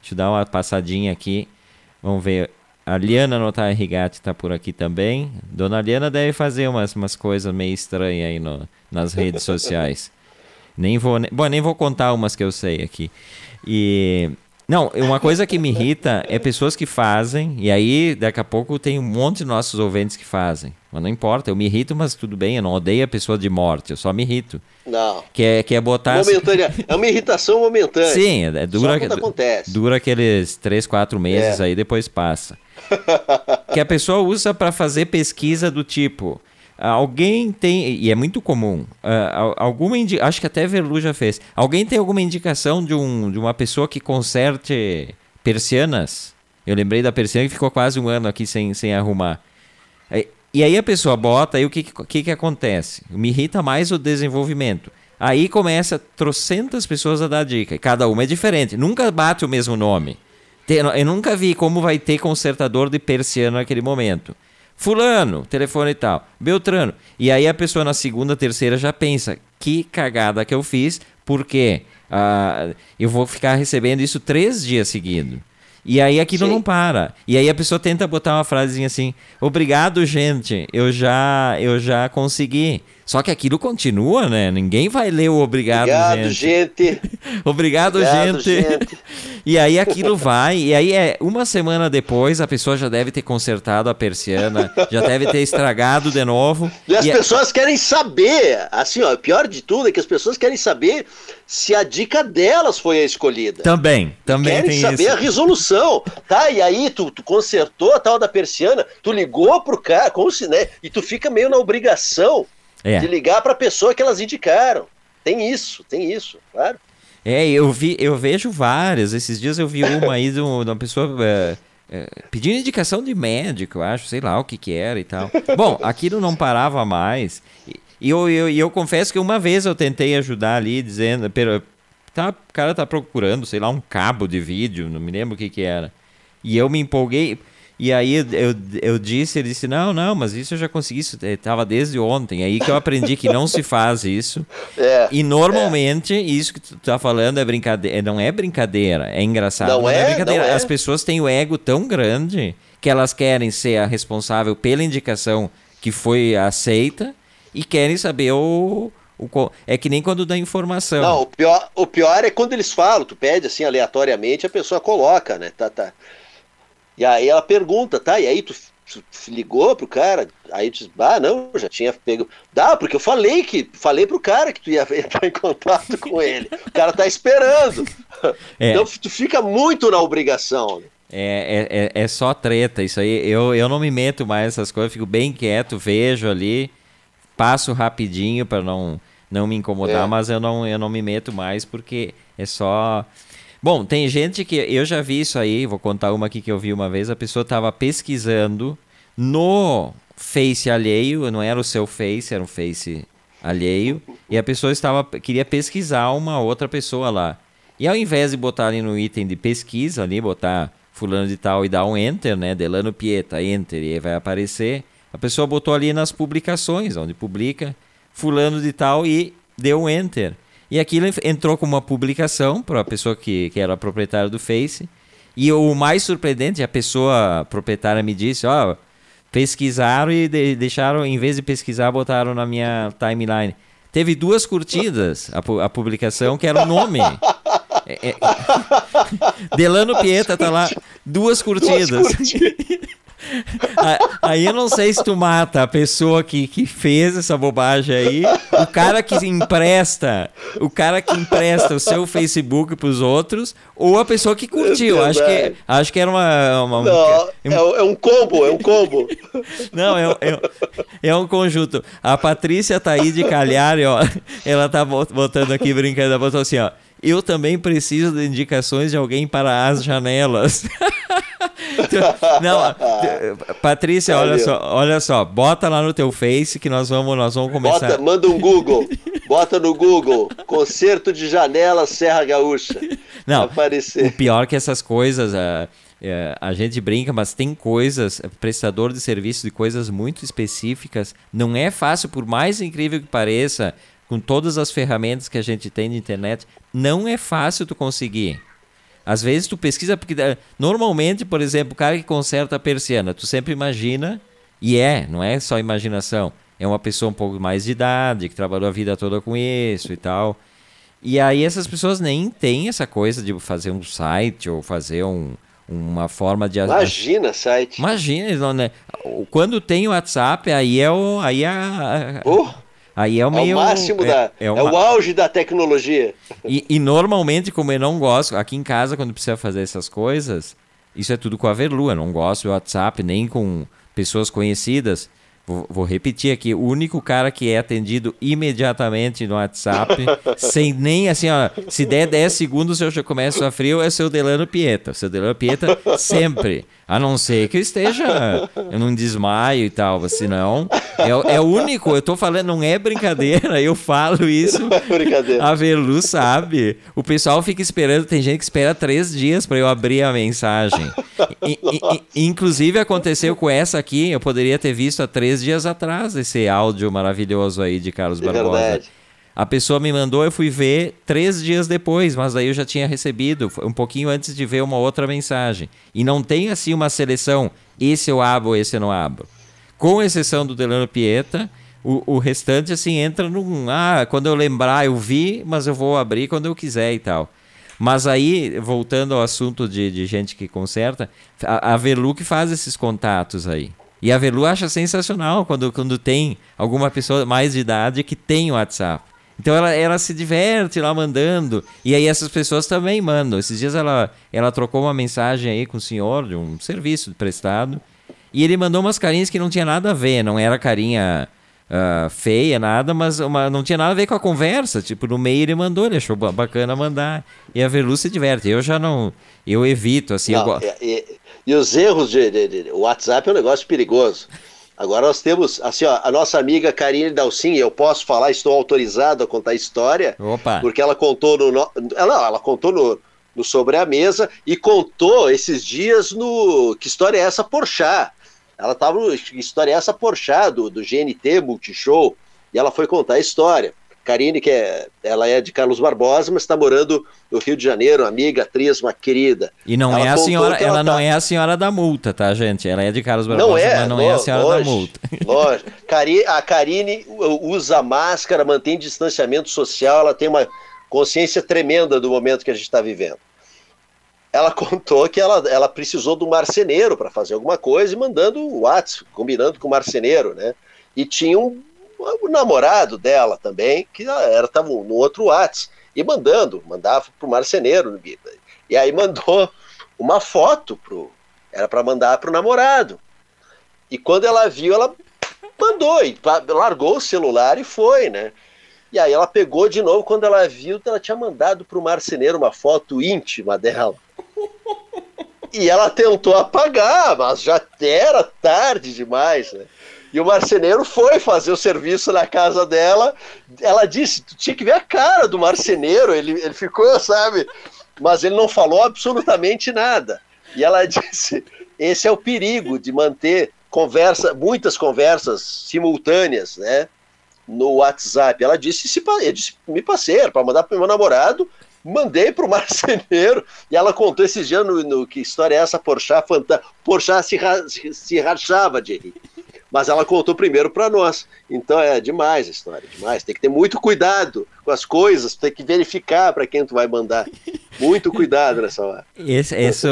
Deixa eu dar uma passadinha aqui, vamos ver a Liana Notar Rigatti está por aqui também. Dona Liana deve fazer umas, umas coisas meio estranhas aí no, nas redes sociais. nem vou, bom, nem vou contar umas que eu sei aqui. E não, uma coisa que me irrita é pessoas que fazem, e aí daqui a pouco tem um monte de nossos ouvintes que fazem. Mas não importa, eu me irrito, mas tudo bem, eu não odeio a pessoa de morte, eu só me irrito. Não. Que é, que é botar. Momentânea. é uma irritação momentânea. Sim, é, dura, só acontece. dura aqueles três, quatro meses é. aí, depois passa. que a pessoa usa para fazer pesquisa do tipo. Alguém tem, e é muito comum, uh, alguma acho que até Verlu já fez. Alguém tem alguma indicação de, um, de uma pessoa que conserte persianas? Eu lembrei da persiana que ficou quase um ano aqui sem, sem arrumar. E aí a pessoa bota, aí o que, que, que acontece? Me irrita mais o desenvolvimento. Aí começa trocentas pessoas a dar dica, e cada uma é diferente, nunca bate o mesmo nome. Eu nunca vi como vai ter consertador de persiana naquele momento. Fulano, telefone e tal. Beltrano. E aí a pessoa na segunda, terceira já pensa: que cagada que eu fiz, porque uh, eu vou ficar recebendo isso três dias seguidos. E aí aquilo Sim. não para. E aí a pessoa tenta botar uma frasezinha assim: "Obrigado, gente. Eu já eu já consegui". Só que aquilo continua, né? Ninguém vai ler o obrigado, obrigado gente. gente. *laughs* obrigado, obrigado gente. gente. *laughs* e aí aquilo vai, e aí é uma semana depois a pessoa já deve ter consertado a persiana, já deve ter estragado de novo. *laughs* E as e é pessoas é... querem saber, assim, ó, pior de tudo é que as pessoas querem saber se a dica delas foi a escolhida. Também, também querem tem saber isso. a resolução. Tá, e aí tu, tu consertou a tal da persiana, tu ligou pro cara, como se, né? E tu fica meio na obrigação é. de ligar para a pessoa que elas indicaram. Tem isso, tem isso, claro. É, eu vi, eu vejo várias. Esses dias eu vi uma aí de uma pessoa é, é, pedindo indicação de médico, eu acho, sei lá o que que era e tal. Bom, aquilo não parava mais. E eu, eu, eu confesso que uma vez eu tentei ajudar ali, dizendo, tá, o cara tá procurando, sei lá, um cabo de vídeo, não me lembro o que que era. E eu me empolguei. E aí eu, eu disse, ele disse, não, não, mas isso eu já consegui, isso estava desde ontem. Aí que eu aprendi que não se faz isso. *laughs* É, e normalmente, é. isso que tu tá falando é brincadeira, não é brincadeira, é engraçado. Não, não é, é, brincadeira. É. As pessoas têm o ego tão grande que elas querem ser a responsável pela indicação que foi aceita e querem saber o, o, é que nem quando dá informação. Não, o pior, o pior é quando eles falam, tu pede assim aleatoriamente, a pessoa coloca, né? Tá, tá. E aí ela pergunta, tá? E aí tu, tu ligou pro cara? Aí tu diz, ah, não, já tinha pego. Dá, porque eu falei que falei pro cara que tu *laughs* ia entrar em contato com ele. O cara tá esperando. É. Então tu fica muito na obrigação. Né? É, é, é, é só treta isso aí. Eu, eu não me meto mais nessas coisas, fico bem quieto, vejo ali, passo rapidinho para não, não me incomodar, é. mas eu não, eu não me meto mais porque é só Bom, tem gente que. Eu já vi isso aí, vou contar uma aqui que eu vi uma vez. A pessoa estava pesquisando no Face alheio, não era o seu Face, era um Face alheio. E a pessoa estava queria pesquisar uma outra pessoa lá. E ao invés de botar ali no item de pesquisa, ali, botar fulano de tal e dar um enter, né? Delano Pieta, enter, e aí vai aparecer. A pessoa botou ali nas publicações, onde publica fulano de tal e deu um enter. E aquilo entrou como uma publicação para a pessoa que, que era proprietária do Face. E o mais surpreendente, a pessoa proprietária me disse, ó, oh, pesquisaram e de deixaram, em vez de pesquisar, botaram na minha timeline. Teve duas curtidas a, a publicação, que era o nome. É, é, *laughs* Delano Pieta tá lá, duas curtidas. Duas curtidas. Aí eu não sei se tu mata a pessoa que, que fez essa bobagem aí, o cara que empresta, o cara que empresta o seu Facebook pros outros, ou a pessoa que curtiu. Acho que, acho que era uma. uma não, um, é, um combo, é um combo. Não, é, é, é um conjunto. A Patrícia tá aí de Calhari, ó, ela tá botando aqui brincando, ela botou assim, ó. Eu também preciso de indicações de alguém para as janelas. *laughs* *laughs* Não, Patrícia, olha só, olha só, bota lá no teu Face que nós vamos, nós vamos começar. Bota, manda um Google, bota no Google, concerto de janela Serra Gaúcha. Não, aparecer. o pior que essas coisas, a, é, a gente brinca, mas tem coisas, prestador de serviço de coisas muito específicas, não é fácil, por mais incrível que pareça, com todas as ferramentas que a gente tem de internet, não é fácil tu conseguir. Às vezes tu pesquisa, porque eh, normalmente, por exemplo, o cara que conserta a persiana, tu sempre imagina, e é, não é só imaginação, é uma pessoa um pouco mais de idade, que trabalhou a vida toda com isso e tal. E aí essas pessoas nem têm essa coisa de fazer um site ou fazer um, uma forma de imagina site imagina né? quando tem o WhatsApp aí é o aí é a, oh. Aí é o meio. É o máximo é, da. É, uma... é, o auge da tecnologia. E, e, normalmente, como eu não gosto, aqui em casa, quando precisa fazer essas coisas, isso é tudo com a Verlu. Eu não gosto do WhatsApp, nem com pessoas conhecidas. Vou, vou, repetir aqui, o único cara que é atendido imediatamente no WhatsApp, *laughs* sem nem assim, ó, se der 10 segundos eu já começo a frio, é o seu Delano Pieta. O seu Delano Pieta sempre. A não ser que eu esteja num desmaio e tal, senão é, é o único, eu tô falando, não é brincadeira, eu falo isso. *laughs* Não é brincadeira. A Velu sabe. O pessoal fica esperando, tem gente que espera três dias para eu abrir a mensagem. I, i, inclusive aconteceu com essa aqui, eu poderia ter visto há três dias atrás esse áudio maravilhoso aí de Carlos é Barbosa. Verdade. A pessoa me mandou, eu fui ver três dias depois, mas aí eu já tinha recebido, um pouquinho antes de ver uma outra mensagem. E não tem assim uma seleção, esse eu abro, esse eu não abro. Com exceção do Delano Pieta, o, o restante assim entra num. Ah, quando eu lembrar, eu vi, mas eu vou abrir quando eu quiser e tal. Mas aí, voltando ao assunto de, de gente que conserta, a, a Velu que faz esses contatos aí. E a Velu acha sensacional quando, quando tem alguma pessoa mais de idade que tem o WhatsApp. Então ela, ela se diverte lá mandando. E aí essas pessoas também mandam. Esses dias ela, ela trocou uma mensagem aí com o senhor de um serviço prestado. E ele mandou umas carinhas que não tinha nada a ver. Não era carinha uh, feia, nada, mas uma, não tinha nada a ver com a conversa. Tipo, no meio ele mandou, ele achou bacana mandar. E a Verlu se diverte. Eu já não. Eu evito, assim. Não, eu... e, e, os erros de, de, de, O WhatsApp é um negócio perigoso. Agora nós temos, assim, ó, a nossa amiga Karine Dalcin, eu posso falar, estou autorizado a contar a história, Opa. porque ela contou no, no ela, ela contou no, no Sobre a Mesa e contou esses dias no Que História é essa Porchat? Ela estava no Que História é essa Porchat, do, do GNT Multishow, e ela foi contar a história. Karine, que é, ela é de Carlos Barbosa, mas está morando no Rio de Janeiro, amiga, atriz, uma querida. E não ela é a senhora, ela, ela não tá... é a senhora da multa, tá, gente? Ela é de Carlos Barbosa, não é, mas não é a senhora da multa. *laughs* Lógico. A Karine usa máscara, mantém distanciamento social, ela tem uma consciência tremenda do momento que a gente está vivendo. Ela *laughs* contou que ela, ela precisou do marceneiro para fazer alguma coisa e mandando o WhatsApp, combinando com o marceneiro, né? E tinha um o namorado dela também, que era estava no outro WhatsApp, e mandando, mandava pro marceneiro. E aí mandou uma foto pro. Era para mandar pro namorado. E quando ela viu, ela mandou, e largou o celular e foi, né? E aí ela pegou de novo, quando ela viu, ela tinha mandado pro marceneiro uma foto íntima dela. E ela tentou apagar, mas já era tarde demais, né? E o marceneiro foi fazer o serviço na casa dela. Ela disse: tu tinha que ver a cara do marceneiro. Ele, ele ficou, *laughs* sabe? Mas ele não falou absolutamente nada. E ela *laughs* disse: esse é o perigo de manter conversa, muitas conversas simultâneas, né? No WhatsApp. Ela disse: se, disse me passei, para mandar para o meu namorado. Mandei para o *laughs* marceneiro e ela contou esse dia no, no, que história é essa, Porchat, fanta Porchat se, se, se rachava de rir mas ela contou primeiro para nós. Então é demais a história, demais. Tem que ter muito cuidado com as coisas, tem que verificar para quem tu vai mandar. Muito cuidado nessa hora. Esse, isso,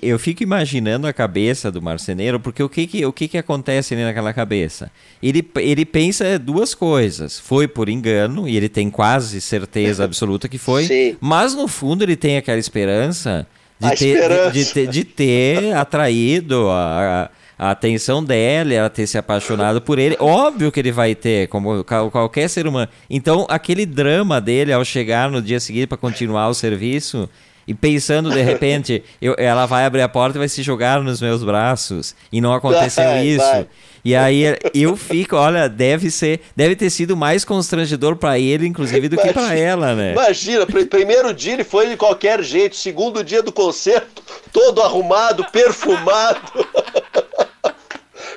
eu fico imaginando a cabeça do marceneiro, porque o que que, o que, que acontece ali naquela cabeça? Ele, ele pensa duas coisas. Foi por engano, e ele tem quase certeza *laughs* absoluta que foi, Sim. mas no fundo ele tem aquela esperança de, A ter, esperança. De, de, ter, de ter atraído a, a a atenção dela, ela ter se apaixonado por ele. Óbvio que ele vai ter, como qualquer ser humano. Então, aquele drama dele ao chegar no dia seguinte para continuar o serviço e pensando de repente, *laughs* eu, ela vai abrir a porta e vai se jogar nos meus braços e não aconteceu Vai, isso. vai. E aí eu fico, olha, deve ser, deve ter sido mais constrangedor para ele, inclusive, do que para Imagina- ela, né? Imagina, pr- primeiro dia ele foi de qualquer jeito, segundo dia do concerto, todo arrumado, perfumado.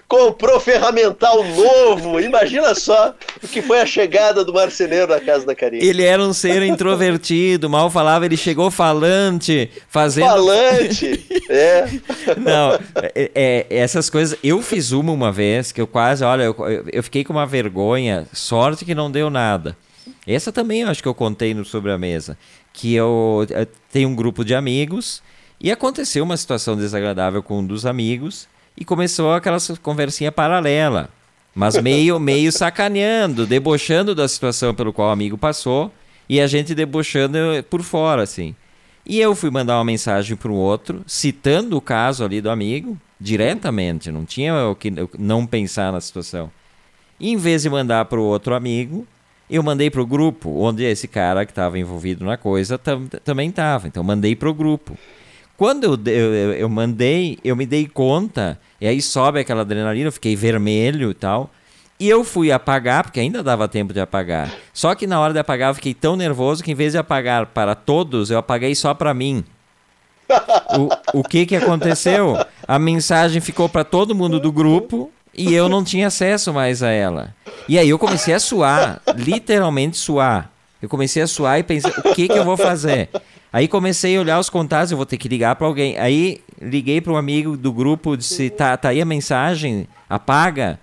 Comprou ferramental novo. Imagina só o que foi a chegada do marceneiro na casa da Karine. Ele era um ser introvertido, mal falava, ele chegou falante, fazendo Falante. É. *laughs* Não, é, é, essas coisas. Eu fiz uma uma vez que eu quase, olha, eu, eu fiquei com uma vergonha. Sorte que não deu nada. Essa também eu acho que eu contei no sobre a mesa. Que eu, eu tenho um grupo de amigos e aconteceu uma situação desagradável com um dos amigos e começou aquela conversinha paralela. Mas meio, *laughs* meio sacaneando, debochando da situação pelo qual o amigo passou e a gente debochando por fora, assim. E eu fui mandar uma mensagem para o outro, citando o caso ali do amigo, diretamente, não tinha o que não pensar na situação. E em vez de mandar para o outro amigo, eu mandei para o grupo, onde esse cara que estava envolvido na coisa tam também estava. Então, mandei para o grupo. Quando eu, eu- eu mandei, eu me dei conta, e aí sobe aquela adrenalina, eu fiquei vermelho e tal. E eu fui apagar, porque ainda dava tempo de apagar. Só que na hora de apagar eu fiquei tão nervoso que em vez de apagar para todos, eu apaguei só para mim. O, o que que aconteceu? A mensagem ficou para todo mundo do grupo e eu não tinha acesso mais a ela. E aí eu comecei a suar, literalmente suar. Eu comecei a suar e pensei, o que que eu vou fazer? Aí comecei a olhar os contatos, eu vou ter que ligar para alguém. Aí liguei para um amigo do grupo, disse, tá, tá aí a mensagem, apaga.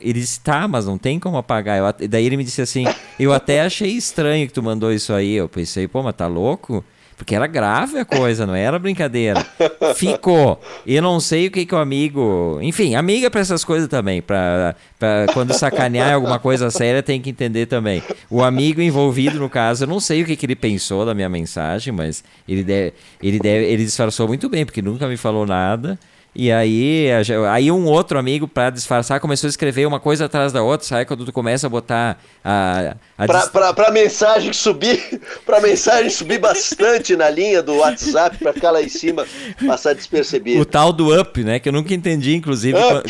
Ele disse, tá, mas não tem como apagar. Eu daí ele me disse assim, eu até achei estranho que tu mandou isso aí. Eu pensei, pô, mas tá louco? Porque era grave a coisa, não era brincadeira. Ficou. Eu não sei o que que o amigo... Enfim, amiga para essas coisas também. Pra, pra quando sacanear alguma coisa séria, tem que entender também. O amigo envolvido, no caso, eu não sei o que que ele pensou da minha mensagem, mas ele, deve, ele, deve, ele disfarçou muito bem, porque nunca me falou nada. E aí, aí um outro amigo, para disfarçar, começou a escrever uma coisa atrás da outra, sabe? Quando tu começa a botar a. a pra, dist... pra, pra, mensagem subir, *laughs* pra mensagem subir bastante na linha do WhatsApp pra ficar lá em cima, passar despercebido. O tal do up, né? Que eu nunca entendi, inclusive, quando,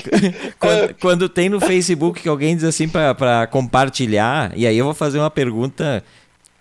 quando, *laughs* quando, tem no Facebook que alguém diz assim pra, pra compartilhar, e aí eu vou fazer uma pergunta,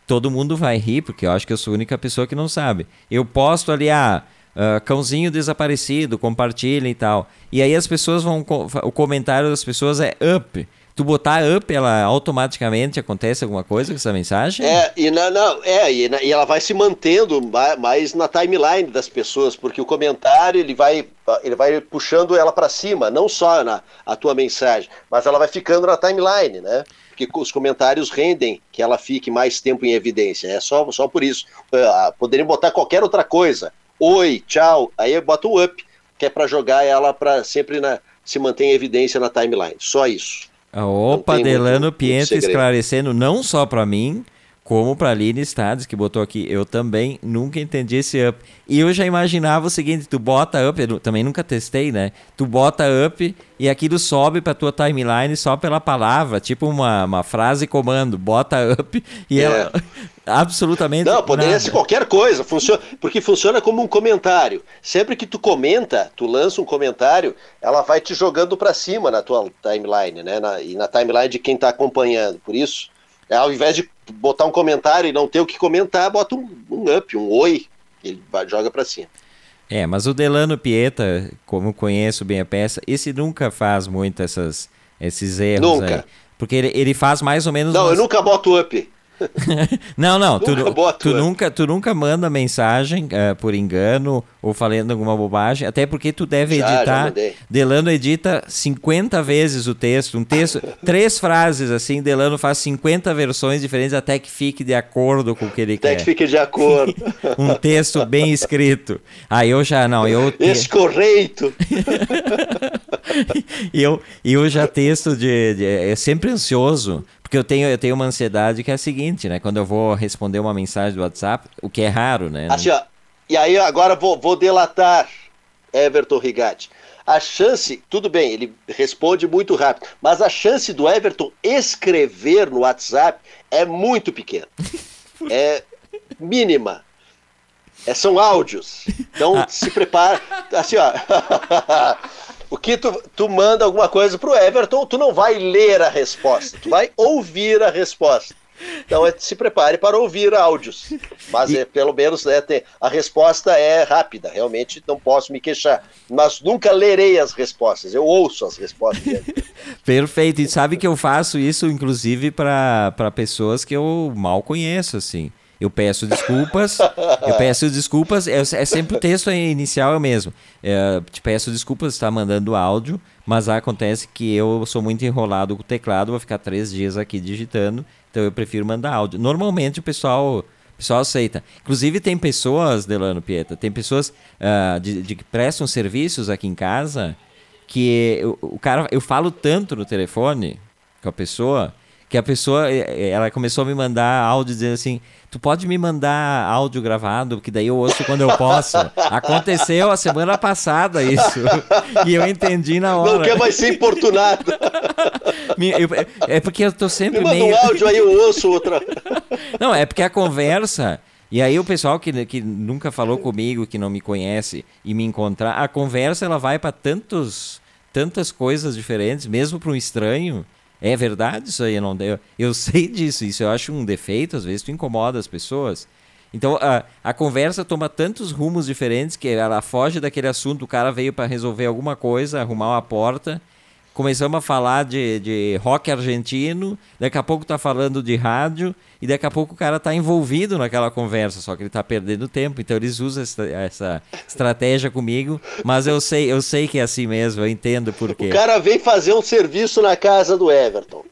todo mundo vai rir, porque eu acho que eu sou a única pessoa que não sabe. Eu posto ali, ah Uh, cãozinho desaparecido, compartilhem e tal. E aí as pessoas vão. O comentário das pessoas é up. Tu botar up, ela automaticamente acontece alguma coisa com essa mensagem? É, e não, não é, e, e, ela vai se mantendo mais na timeline das pessoas, porque o comentário ele vai, ele vai puxando ela para cima, não só na a tua mensagem, mas ela vai ficando na timeline, né? Porque os comentários rendem que ela fique mais tempo em evidência. É só, só por isso. Uh, poderiam botar qualquer outra coisa oi, tchau. Aí eu boto o up, que é para jogar ela para sempre na, se manter em evidência na timeline. Só isso. Opa, Delano muito, muito esclarecendo não só para mim, como para Aline Stades, que botou aqui. Eu também nunca entendi esse up. E eu já imaginava o seguinte: tu bota up, eu também nunca testei, né? Tu bota up e aquilo sobe para tua timeline só pela palavra, tipo uma, uma frase comando, bota up e é. ela. *laughs* Absolutamente. Não, poderia nada. ser qualquer coisa, funciona, porque funciona como um comentário. Sempre que tu comenta, tu lança um comentário, ela vai te jogando para cima na tua timeline, né? Na, e na timeline de quem está acompanhando. Por isso, é, ao invés de botar um comentário e não ter o que comentar, bota um, um up, um oi, ele vai, joga para cima. É, mas o Delano Pieta, como conheço bem a peça, esse nunca faz muito essas, esses erros nunca. aí. Porque ele, ele faz mais ou menos. Não, umas... eu nunca boto up. *laughs* não, não, tu, nunca tu, nunca, tu nunca manda mensagem uh, por engano ou falando alguma bobagem, até porque tu deve já, editar. Já Delano edita 50 vezes o texto, um texto, *laughs* três frases assim, Delano faz 50 versões diferentes até que fique de acordo com o que ele até quer. Até que fique de acordo. *laughs* um texto bem escrito. Aí eu já não, eu Escorreito. e eu, eu já texto de, de é sempre ansioso porque eu tenho, eu tenho uma ansiedade que é a seguinte, né? Quando eu vou responder uma mensagem do WhatsApp, o que é raro, né? Assim, ó, e aí agora vou, vou delatar Everton Rigatti. A chance, tudo bem, ele responde muito rápido, mas a chance do Everton escrever no WhatsApp é muito pequena. *laughs* É mínima. É, são áudios. Então ah. se prepara. Assim, ó. *laughs* O que tu, tu manda alguma coisa pro Everton, tu não vai ler a resposta, tu vai ouvir a resposta. Então é, se prepare para ouvir áudios. Mas é, pelo menos é, tem, a resposta é rápida, realmente não posso me queixar. Mas nunca lerei as respostas, eu ouço as respostas. *laughs* Perfeito, e sabe que eu faço isso inclusive para pessoas que eu mal conheço, assim. Eu peço desculpas, eu peço desculpas, é, é sempre o texto inicial é o mesmo. É, te peço desculpas, está mandando áudio, mas acontece que eu sou muito enrolado com o teclado, vou ficar três dias aqui digitando, então eu prefiro mandar áudio. Normalmente o pessoal pessoal aceita. Inclusive tem pessoas, Delano Pieta, tem pessoas uh, de, de, que prestam serviços aqui em casa que eu, o cara, eu falo tanto no telefone com a pessoa que a pessoa ela começou a me mandar áudio dizendo assim tu pode me mandar áudio gravado, que daí eu ouço quando eu posso. *laughs* Aconteceu a semana passada isso. *laughs* E eu entendi na hora. Não quer mais ser importunado. *laughs* é porque eu tô sempre me manda meio... um áudio aí eu ouço outra. Não, é porque a conversa... E aí o pessoal que, que nunca falou comigo, que não me conhece, e me encontrar, a conversa ela vai para tantos tantas coisas diferentes, mesmo para um estranho, é verdade isso aí? Eu, não, eu, eu sei disso, isso eu acho um defeito, às vezes tu incomoda as pessoas. Então a, a conversa toma tantos rumos diferentes que ela foge daquele assunto, o cara veio para resolver alguma coisa, arrumar uma porta, começamos a falar de, de rock argentino, daqui a pouco tá falando de rádio, e daqui a pouco o cara tá envolvido naquela conversa, só que ele tá perdendo tempo. Então eles usam essa, essa estratégia comigo, mas eu sei, eu sei que é assim mesmo, eu entendo por quê. O cara vem fazer um serviço na casa do Everton.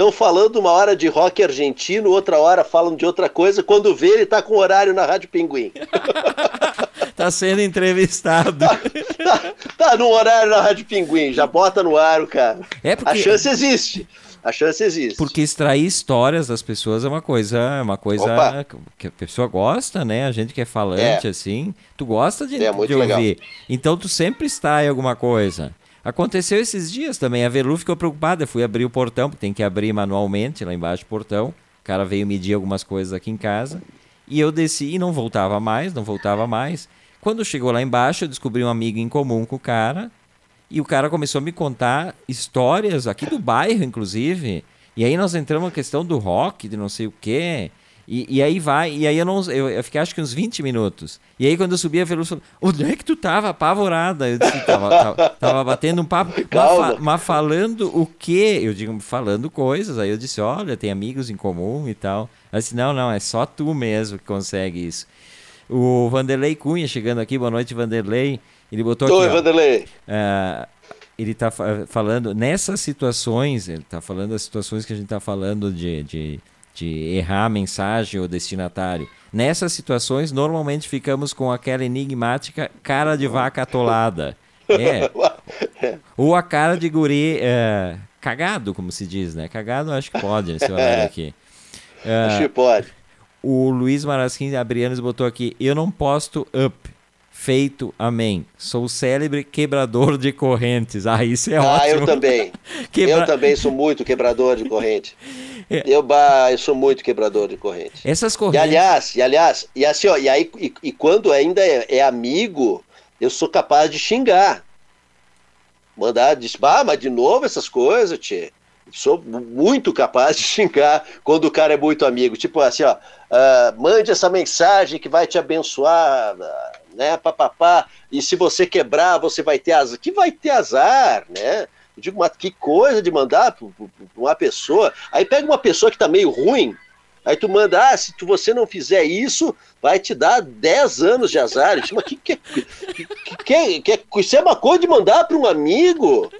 Estão falando uma hora de rock argentino, outra hora falam de outra coisa. Quando vê, ele tá com horário na Rádio Pinguim. *laughs* tá sendo entrevistado. Tá, tá, tá, no horário na Rádio Pinguim, já bota no ar o cara. É porque... A chance existe. A chance existe. Porque extrair histórias das pessoas é uma coisa, é uma coisa Opa. que a pessoa gosta, né? A gente que é falante, É. assim, tu gosta de, É, de ouvir. legal. Então tu sempre extrai alguma coisa. Aconteceu esses dias também. A Velu ficou preocupada. Eu fui abrir o portão, porque tem que abrir manualmente lá embaixo do portão. O cara veio medir algumas coisas aqui em casa. E eu desci e não voltava mais, não voltava mais. Quando chegou lá embaixo, eu descobri um amigo em comum com o cara. E o cara começou a me contar histórias aqui do bairro, inclusive. E aí nós entramos na questão do rock, de não sei o quê. E, e aí vai, e aí eu não. Eu, eu fiquei acho que uns 20 minutos. E aí quando eu subi a falou, onde é que tu tava apavorada? Eu disse, tava, tava, tava batendo um papo. *laughs* Mas, mas falando o quê? Eu digo, falando coisas. Aí eu disse, olha, tem amigos em comum e tal. Ela disse, não, não, é só tu mesmo que consegue isso. O Vanderlei Cunha chegando aqui, boa noite, Vanderlei. Ele botou aqui. Oi, ó, Vanderlei. ah, ele está falando nessas situações, ele está falando das situações que a gente está falando de, de, de errar a mensagem ou destinatário. Nessas situações, normalmente ficamos com aquela enigmática cara de vaca atolada. *laughs* É. Ou a cara de guri é, cagado, como se diz, né? Cagado acho que pode nesse horário aqui. Ah, *laughs* Acho que pode. o Luiz Marasquim Abrianes botou aqui: Eu não posto up. Feito, amém. Sou célebre quebrador de correntes. Ah, isso é Ah, ótimo. eu também. *laughs* Quebra- Eu também sou muito quebrador de corrente. É. *laughs* Eu, bah, eu sou muito quebrador de corrente. Essas E correntes. aliás, e aliás, e assim, ó, e aí, e, e quando ainda é, é amigo, eu sou capaz de xingar. Mandar, diz, bah, mas de novo essas coisas, tchê. Sou muito capaz de *laughs* xingar quando o cara é muito amigo. Tipo assim, ó, ah, mande essa mensagem que vai te abençoar, né, papapá. E se você quebrar, você vai ter azar. Que vai ter azar, né? Eu digo, mas que coisa de mandar para uma pessoa. Aí pega uma pessoa que tá meio ruim, Aí tu manda, ah, se tu, você não fizer isso, vai te dar 10 anos de azar. Eu disse, mas que, que, que, que, que, isso é uma coisa de mandar para um amigo?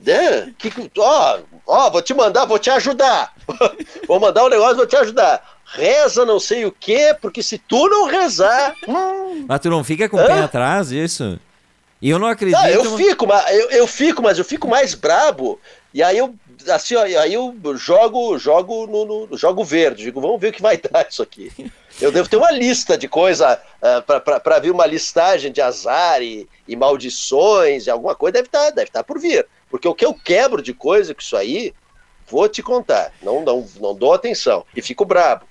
Né? Que, ó, ó, vou te mandar, vou te ajudar. *laughs* vou mandar um negócio, vou te ajudar. Reza não sei o quê, porque se tu não rezar. Mas tu não fica com o pé atrás disso? E eu não acredito. Ah, eu fico, mas eu, eu fico, mas eu fico mais brabo. E aí eu assim, ó, aí eu jogo, jogo no, no- jogo verde. Digo, vamos ver o que vai *laughs* dar isso aqui. Eu devo ter uma lista de coisa uh, para vir uma listagem de azar e, e maldições e alguma coisa deve estar, deve estar por vir. Porque o que eu quebro de coisa com isso aí, vou te contar. Não, não, não dou atenção e fico brabo.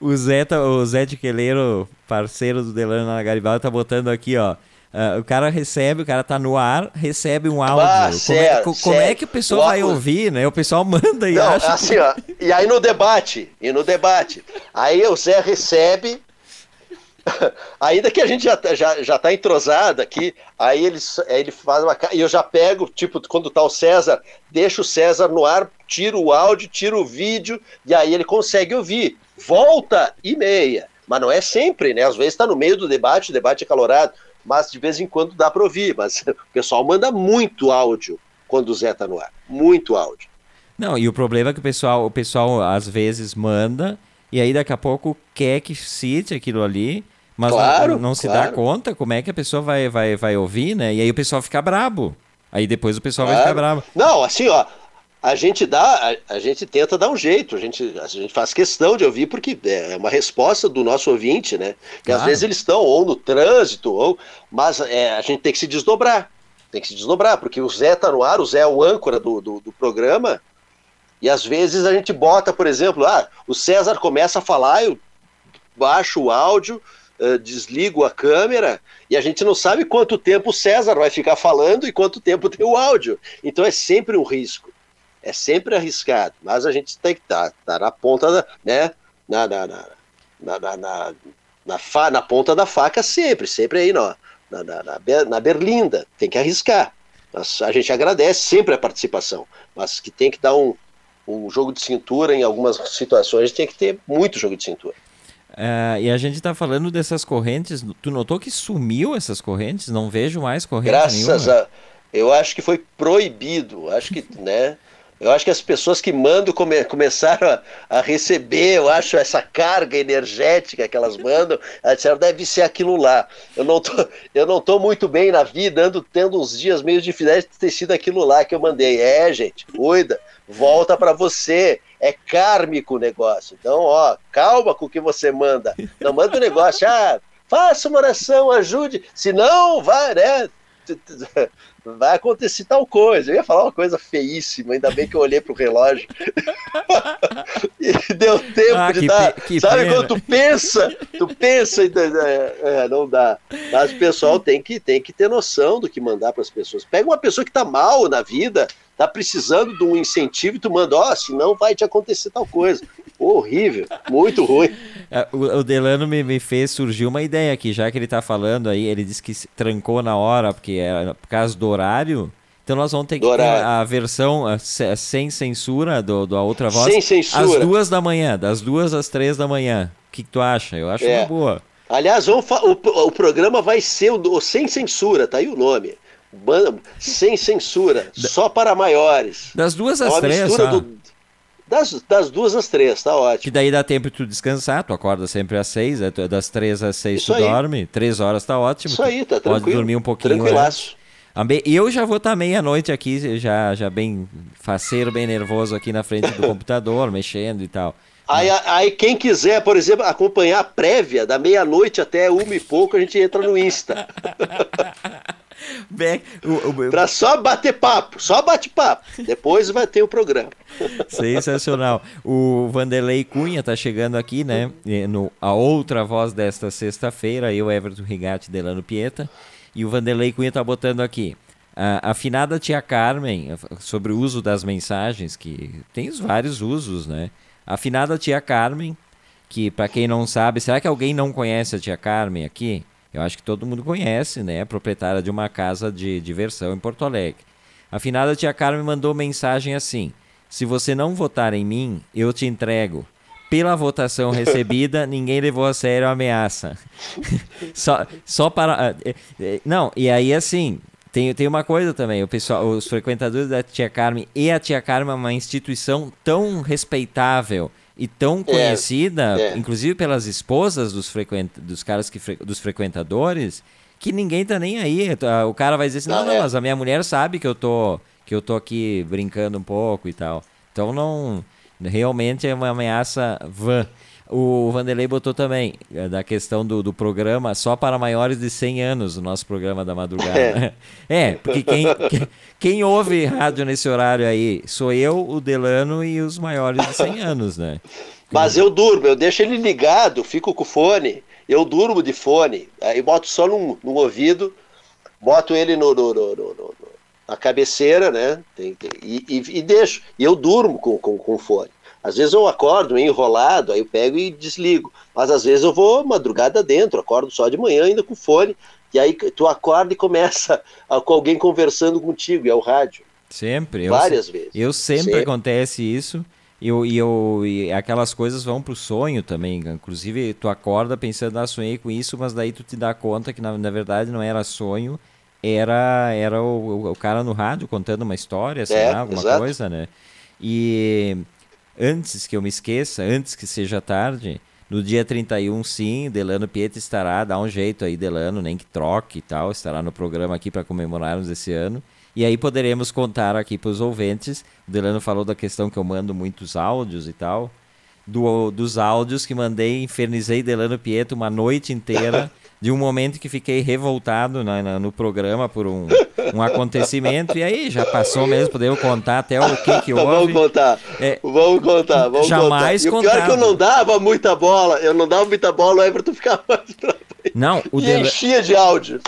O Zé, tá- o Zé de Queleiro, parceiro do Delano na Garibaldi, tá botando aqui, ó. Ah, o cara recebe, o cara tá no ar, recebe um áudio. Ah, como, é, co- como é que o pessoal O vai áudio- ouvir, né? O pessoal manda e Não, acha. assim, ó, e aí no debate, e no debate, aí o Zé recebe, *laughs* ainda que a gente já, tá- já, já tá entrosado aqui, aí ele, ele faz uma e eu já pego, tipo, quando tá o César, deixa o César no ar, tiro o áudio, tiro o vídeo, e aí ele consegue ouvir. Volta e meia. Mas não é sempre, né? Às vezes tá no meio do debate, o debate é calorado, mas de vez em quando dá para ouvir. Mas *laughs* o pessoal manda muito áudio quando o Zé tá no ar. Muito áudio. Não, e o problema é que o pessoal, o pessoal às vezes manda e aí daqui a pouco quer que cite aquilo ali, mas não- Claro, não, se dá claro. conta como é que a pessoa vai, vai, vai ouvir, né? E aí o pessoal fica brabo. Aí depois o pessoal vai ficar Claro. brabo. Não, assim, ó, a gente dá, a, a gente tenta dar um jeito, a gente, a gente faz questão de ouvir porque é uma resposta do nosso ouvinte, né? Que às Claro. vezes eles estão ou no trânsito, ou, mas é, a gente tem que se desdobrar, tem que se desdobrar, porque o Zé tá no ar, o Zé é o âncora do, do, do programa, e às vezes a gente bota, por exemplo, ah, o César começa a falar, eu baixo o áudio, eh, desligo a câmera e a gente não sabe quanto tempo o César vai ficar falando e quanto tempo tem o áudio. Então é sempre um risco. É sempre arriscado. Mas a gente tem que estar tá, na ponta da. Né, na, na, na, na, na, na, na fa- na ponta da faca sempre, sempre aí na, na, na, na berlinda. Tem que arriscar. Mas a gente agradece sempre a participação, mas que tem que dar um, um jogo de cintura em algumas situações, tem que ter muito jogo de cintura. Ah, e a gente tá falando dessas correntes. Tu notou que sumiu essas correntes? Não vejo mais corrente Graças nenhuma. a. Eu acho que foi proibido. Acho que, né? Eu acho que as pessoas que mandam come, começaram a, a, receber, eu acho, essa carga energética que elas mandam, elas disseram, deve ser aquilo lá. Eu não tô, eu não tô muito bem na vida, ando tendo uns dias meio difíceis de ter sido aquilo lá que eu mandei. É, gente, cuida, volta para você. É kármico o negócio. Então, ó, calma com o que você manda. Não manda o um negócio, ah, faça uma oração, ajude. Se não, vai, né? Vai acontecer tal coisa. Eu ia falar uma coisa feíssima, ainda bem que eu olhei pro relógio. *laughs* e deu tempo ah, de dar. Sabe pena. quando tu pensa, tu pensa, é, é, não dá. Mas o pessoal tem que, tem que ter noção do que mandar para as pessoas. Pega uma pessoa que tá mal na vida, tá precisando de um incentivo e tu manda, ó, oh, senão vai te acontecer tal coisa. Horrível, muito ruim. É, o, Delano me, me, fez surgir uma ideia aqui, já que ele tá falando aí, ele disse que trancou na hora, porque é por causa do horário. Então nós vamos ter que ter a versão sem censura do, do a outra voz. Sem censura. Às duas da manhã, das duas às três da manhã. O que, que tu acha? Eu acho é. uma boa. Aliás, o, o programa vai ser o, o Sem Censura, tá aí o nome. Sem censura, só para maiores. Das duas às é três, tá? do, das, das duas às três, tá ótimo. Que daí dá tempo de tu descansar, tu acorda sempre às seis, é, das três às seis Isso tu aí. dorme, três horas tá ótimo. Isso aí, tá tranquilo. Pode dormir um pouquinho Tranquilaço. E eu já vou estar meia-noite aqui, já, já bem faceiro, bem nervoso aqui na frente do *laughs* computador, mexendo e tal. Aí, aí, quem quiser, por exemplo, acompanhar a prévia da meia-noite até uma e pouco, a gente entra no Insta. *laughs* Pra só bater papo, só bate papo. Depois vai ter o programa. Sensacional. O Vanderlei Cunha tá chegando aqui, né? No, a outra voz desta sexta-feira, eu, Everton Rigatti, Delano Pieta. E o Vanderlei Cunha tá botando aqui. A afinada tia Carmen, sobre o uso das mensagens, que tem os vários usos, né? A afinada tia Carmen, que para quem não sabe, será que alguém não conhece a tia Carmen aqui? Eu acho que todo mundo conhece, né? Proprietária de uma casa de diversão em Porto Alegre. Afinal, a tia Carmen mandou mensagem assim: Se você não votar em mim, eu te entrego. Pela votação recebida, *laughs* ninguém levou a sério a ameaça. *laughs* só, só para. Eh, eh, não, e aí assim, tem, tem uma coisa também, o pessoal, os frequentadores da Tia Carmen e a Tia Carmen é uma instituição tão respeitável e tão é, conhecida, é, é. inclusive pelas esposas dos, frequent, dos caras que dos frequentadores, que ninguém tá nem aí. O cara vai dizer assim: "Não, não, é. mas a minha mulher sabe que eu tô que eu tô aqui brincando um pouco e tal". Então não realmente é uma ameaça vã. O Vanderlei botou também, é, da questão do, do programa só para maiores de 100 anos, o nosso programa da madrugada. É, *laughs* é porque quem, quem, quem, ouve rádio nesse horário aí sou eu, o Delano e os maiores de 100 anos, né? Mas eu durmo, eu deixo ele ligado, fico com o fone, eu durmo de fone, aí boto só num, num ouvido, boto ele no, no, no, no na cabeceira, né? Tem, tem, e, e, e, deixo, e eu durmo com, com, com fone. Às vezes eu acordo enrolado, aí eu pego e desligo. Mas às vezes eu vou madrugada dentro, acordo só de manhã ainda com fone. E aí tu acorda e começa *laughs* a, com alguém conversando contigo, e é o rádio. Sempre. Várias eu, vezes. Eu sempre, sempre, acontece isso. E, eu, e, eu, e aquelas coisas vão pro sonho também. Inclusive, tu acorda pensando, ah, sonhei com isso, mas daí tu te dá conta que na, na verdade não era sonho, era, era o, o cara no rádio contando uma história, sei é, lá, alguma exato. coisa, né? E antes que eu me esqueça, antes que seja tarde, no dia 31, sim, Delano Pietro estará, dá um jeito aí, Delano, nem que troque e tal, estará no programa aqui para comemorarmos esse ano. E aí poderemos contar aqui para os ouvintes. O Delano falou da questão que eu mando muitos áudios e tal. Do, dos áudios que mandei, infernizei Delano Pietro uma noite inteira *laughs* de um momento que fiquei revoltado na, na, no programa por um, um acontecimento, e aí já passou mesmo, podemos contar até o que, que houve. Vamos contar, é, vamos contar, vamos jamais contar. E o pior é que eu não dava muita bola, eu não dava muita bola, o Everton ficava não, o e enchia de áudio.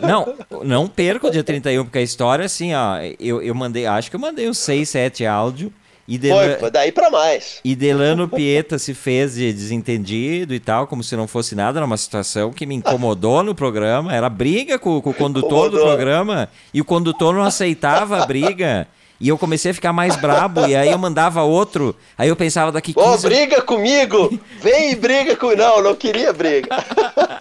Não, não perca o dia 31, porque a história, assim, ó, eu, eu mandei, acho que eu mandei uns 6, 7 áudios, e Foi, foi daí para mais. *laughs* E Delano Pieta se fez de desentendido e tal, como se não fosse nada, era uma situação que me incomodou no programa, era briga com, com o condutor Incomodou. do programa, e o condutor não aceitava a briga. E eu comecei a ficar mais brabo, e aí eu mandava outro. Aí eu pensava daqui 15... Ô, briga comigo! Vem e briga comigo! Não, não queria briga.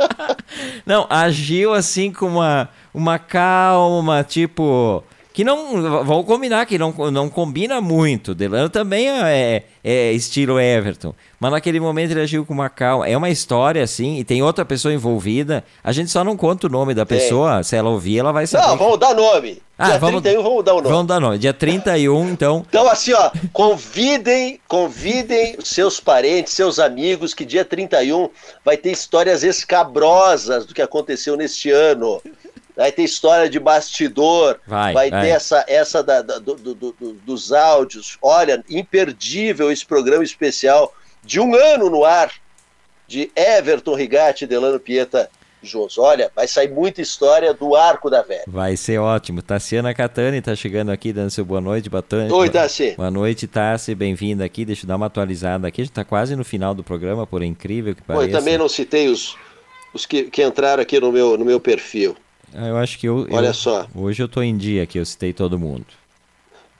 *laughs* não, agiu assim com uma, uma calma, tipo que não vão combinar que não, não combina muito. Delano também é, é, estilo Everton, mas naquele momento ele agiu com uma calma. É uma história assim e tem outra pessoa envolvida. A gente só não conta o nome da pessoa. Se ela ouvir, ela vai saber. Não, vamos dar nome. Ah, Dia vamos, 31, vamos dar o nome. Vamos dar nome. Dia 31, então. Então, assim, ó, convidem, convidem seus parentes, seus amigos, que dia 31 vai ter histórias escabrosas do que aconteceu neste ano vai ter história de bastidor, vai, vai, ter essa, essa da, da, do, do, do, dos áudios. Olha, imperdível esse programa especial de um ano no ar, de Everton Rigatti e Delano Pieta juntos. Olha, vai sair muita história do Arco da Velha. Vai ser ótimo. Tassiana Catani está chegando aqui, dando seu boa noite. Batani. Oi, Tassi. Boa noite, Tassi. Bem-vinda aqui. Deixa eu dar uma atualizada aqui. A gente está quase no final do programa, por incrível que pareça. Oi, também não citei os, os que, que entraram aqui no meu, no meu perfil. Ah, Eu acho que eu. Olha eu- só. Hoje eu tô em dia aqui, eu citei todo mundo.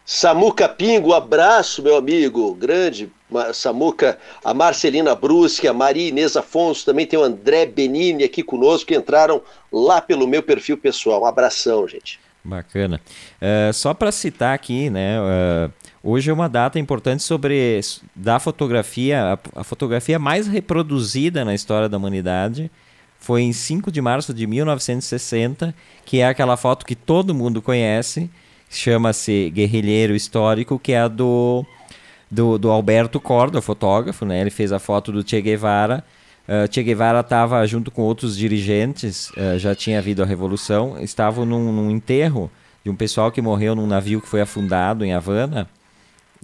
Samuca Pingo, abraço, meu amigo, grande Samuca, a Marcelina Brusque, a Maria Inês Afonso, também tem o André Benini aqui conosco, que entraram lá pelo meu perfil pessoal. Um abração, gente. Bacana. Eh, só para citar aqui, né? eh, hoje é uma data importante sobre da fotografia, a, a fotografia mais reproduzida na história da humanidade. Foi em 5 de março de 1960, que é aquela foto que todo mundo conhece, chama-se Guerrilheiro Histórico, que é a do, do, do Alberto Corda, fotógrafo, né? Ele fez a foto do Che Guevara. Uh, che Guevara estava junto com outros dirigentes, uh, já tinha havido a revolução, estavam num, num enterro de um pessoal que morreu num navio que foi afundado em Havana.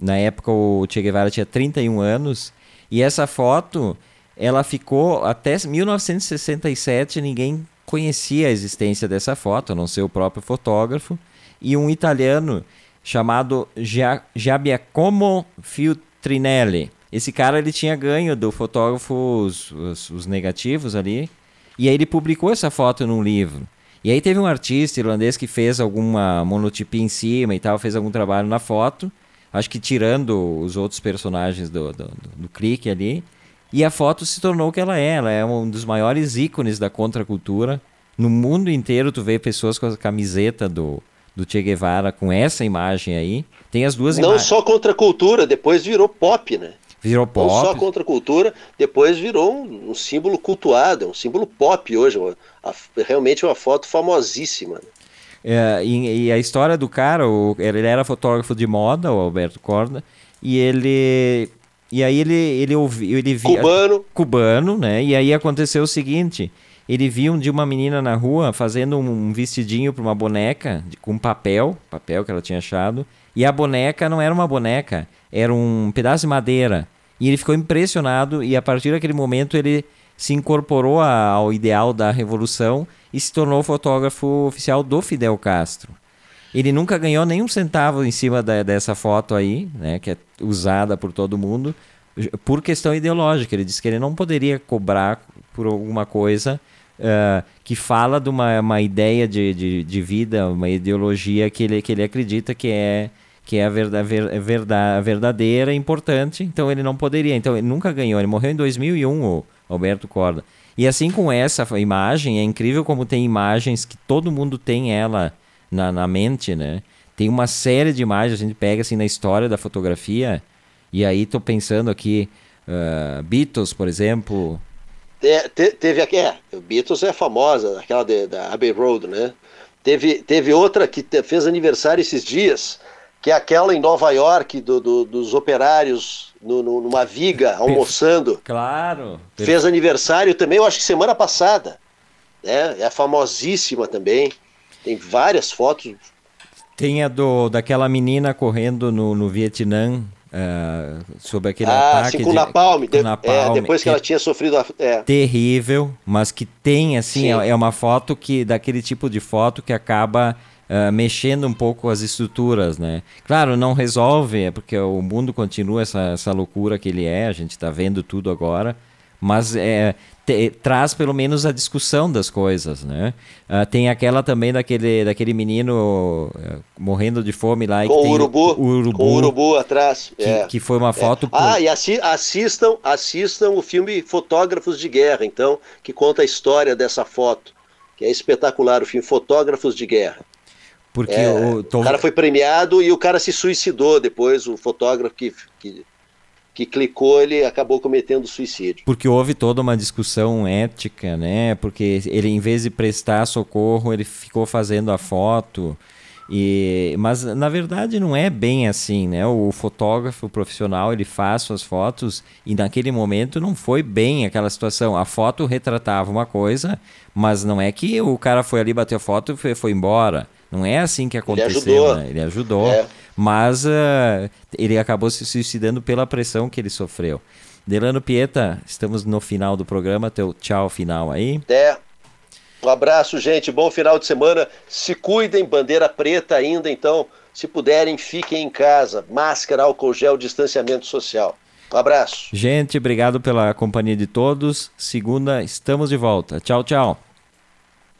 Na época o Che Guevara tinha 31 anos e essa foto ela ficou até 1967 ninguém conhecia a existência dessa foto, a não ser o próprio fotógrafo e um italiano chamado Gia- Giacomo Filtrinelli. Esse cara ele tinha ganho do fotógrafo os, os- os negativos ali e aí ele publicou essa foto num livro. E aí teve um artista irlandês que fez alguma monotipia em cima e tal, fez algum trabalho na foto, acho que tirando os outros personagens do, do, do, do clique ali. E a foto se tornou o que ela é. Ela é um dos maiores ícones da contracultura. No mundo inteiro tu vê pessoas com a camiseta do, do Che Guevara com essa imagem aí. Tem as duas Não só contra a cultura, depois virou pop, né? Virou Não só pop. contra a cultura, depois virou um, um símbolo cultuado, um símbolo pop hoje. uma- a- realmente uma foto famosíssima. né? É, e, e a história do cara, o- ele era fotógrafo de moda, o Alberto Corda, e ele. E aí ele, ele ouviu. Ele via, Cubano, cubano, né? E aí aconteceu o seguinte: ele viu de uma menina na rua fazendo um vestidinho para uma boneca com papel, papel que ela tinha achado, e a boneca não era uma boneca, era um pedaço de madeira. E ele ficou impressionado e a partir daquele momento ele se incorporou ao ideal da revolução e se tornou fotógrafo oficial do Fidel Castro. Ele nunca ganhou nenhum centavo em cima da- dessa foto aí, né, que é usada por todo mundo, por questão ideológica. Ele disse que ele não poderia cobrar por alguma coisa eh, que fala de uma, uma ideia de, de, de vida, uma ideologia que ele, que ele acredita que é que é a, verda, ver, é verdadeira, importante, então ele não poderia. Então ele nunca ganhou. Ele morreu em 2001, o Alberto Corda. E assim com essa imagem, é incrível como tem imagens que todo mundo tem ela na, na mente, né? Tem uma série de imagens, a gente pega assim na história da fotografia, e aí tô pensando aqui, ah, Beatles, por exemplo, É, te- teve aqui, é, Beatles é famosa, aquela de- da Abbey Road, né? Teve, teve outra que te- fez aniversário esses dias, que é aquela em Nova York do, do- dos operários no- no- numa viga almoçando. Claro. Fez aniversário também, eu acho que semana passada. Né? É famosíssima também. Tem várias fotos. Tem a do, daquela menina correndo no, no Vietnã ah, sobre aquele ah, ataque assim, com de- napalm. com de- napalm, é, depois que é ela tinha sofrido. a- É, terrível, mas que tem assim, Sim. é é uma foto que daquele tipo de foto que acaba ah, mexendo um pouco as estruturas, né? Claro, não resolve, é porque o mundo continua essa, essa loucura que ele é, a gente está vendo tudo agora, mas é, te- traz pelo menos a discussão das coisas, né? Ah, tem aquela também daquele, daquele menino eh, morrendo de fome lá com o urubu, o urubu, com o urubu atrás. que, é. que foi uma foto por- Ah, e assi- assistam, assistam o filme Fotógrafos de Guerra, então, que conta a história dessa foto, que é espetacular, o filme Fotógrafos de Guerra. Porque É, o, tô- O cara foi premiado e o cara se suicidou depois. O fotógrafo que, que, que clicou, ele acabou cometendo suicídio. Porque houve toda uma discussão ética, né? Porque ele, em vez de prestar socorro, ele ficou fazendo a foto. E, mas na verdade não é bem assim, né? O fotógrafo o profissional ele faz suas fotos e naquele momento não foi bem aquela situação. A foto retratava uma coisa, mas não é que o cara foi ali bateu a foto e foi, foi embora. Não é assim que aconteceu, ajudou. né? Ele ajudou, É. mas ah, ele acabou se suicidando pela pressão que ele sofreu. Delano Pieta, estamos no final do programa, teu tchau final aí. Até. Um abraço, gente. Bom final de semana. Se cuidem, bandeira preta ainda, então, se puderem, fiquem em casa. Máscara, álcool gel, distanciamento social. Um abraço. Gente, obrigado pela companhia de todos. Segunda, estamos de volta. Tchau, tchau.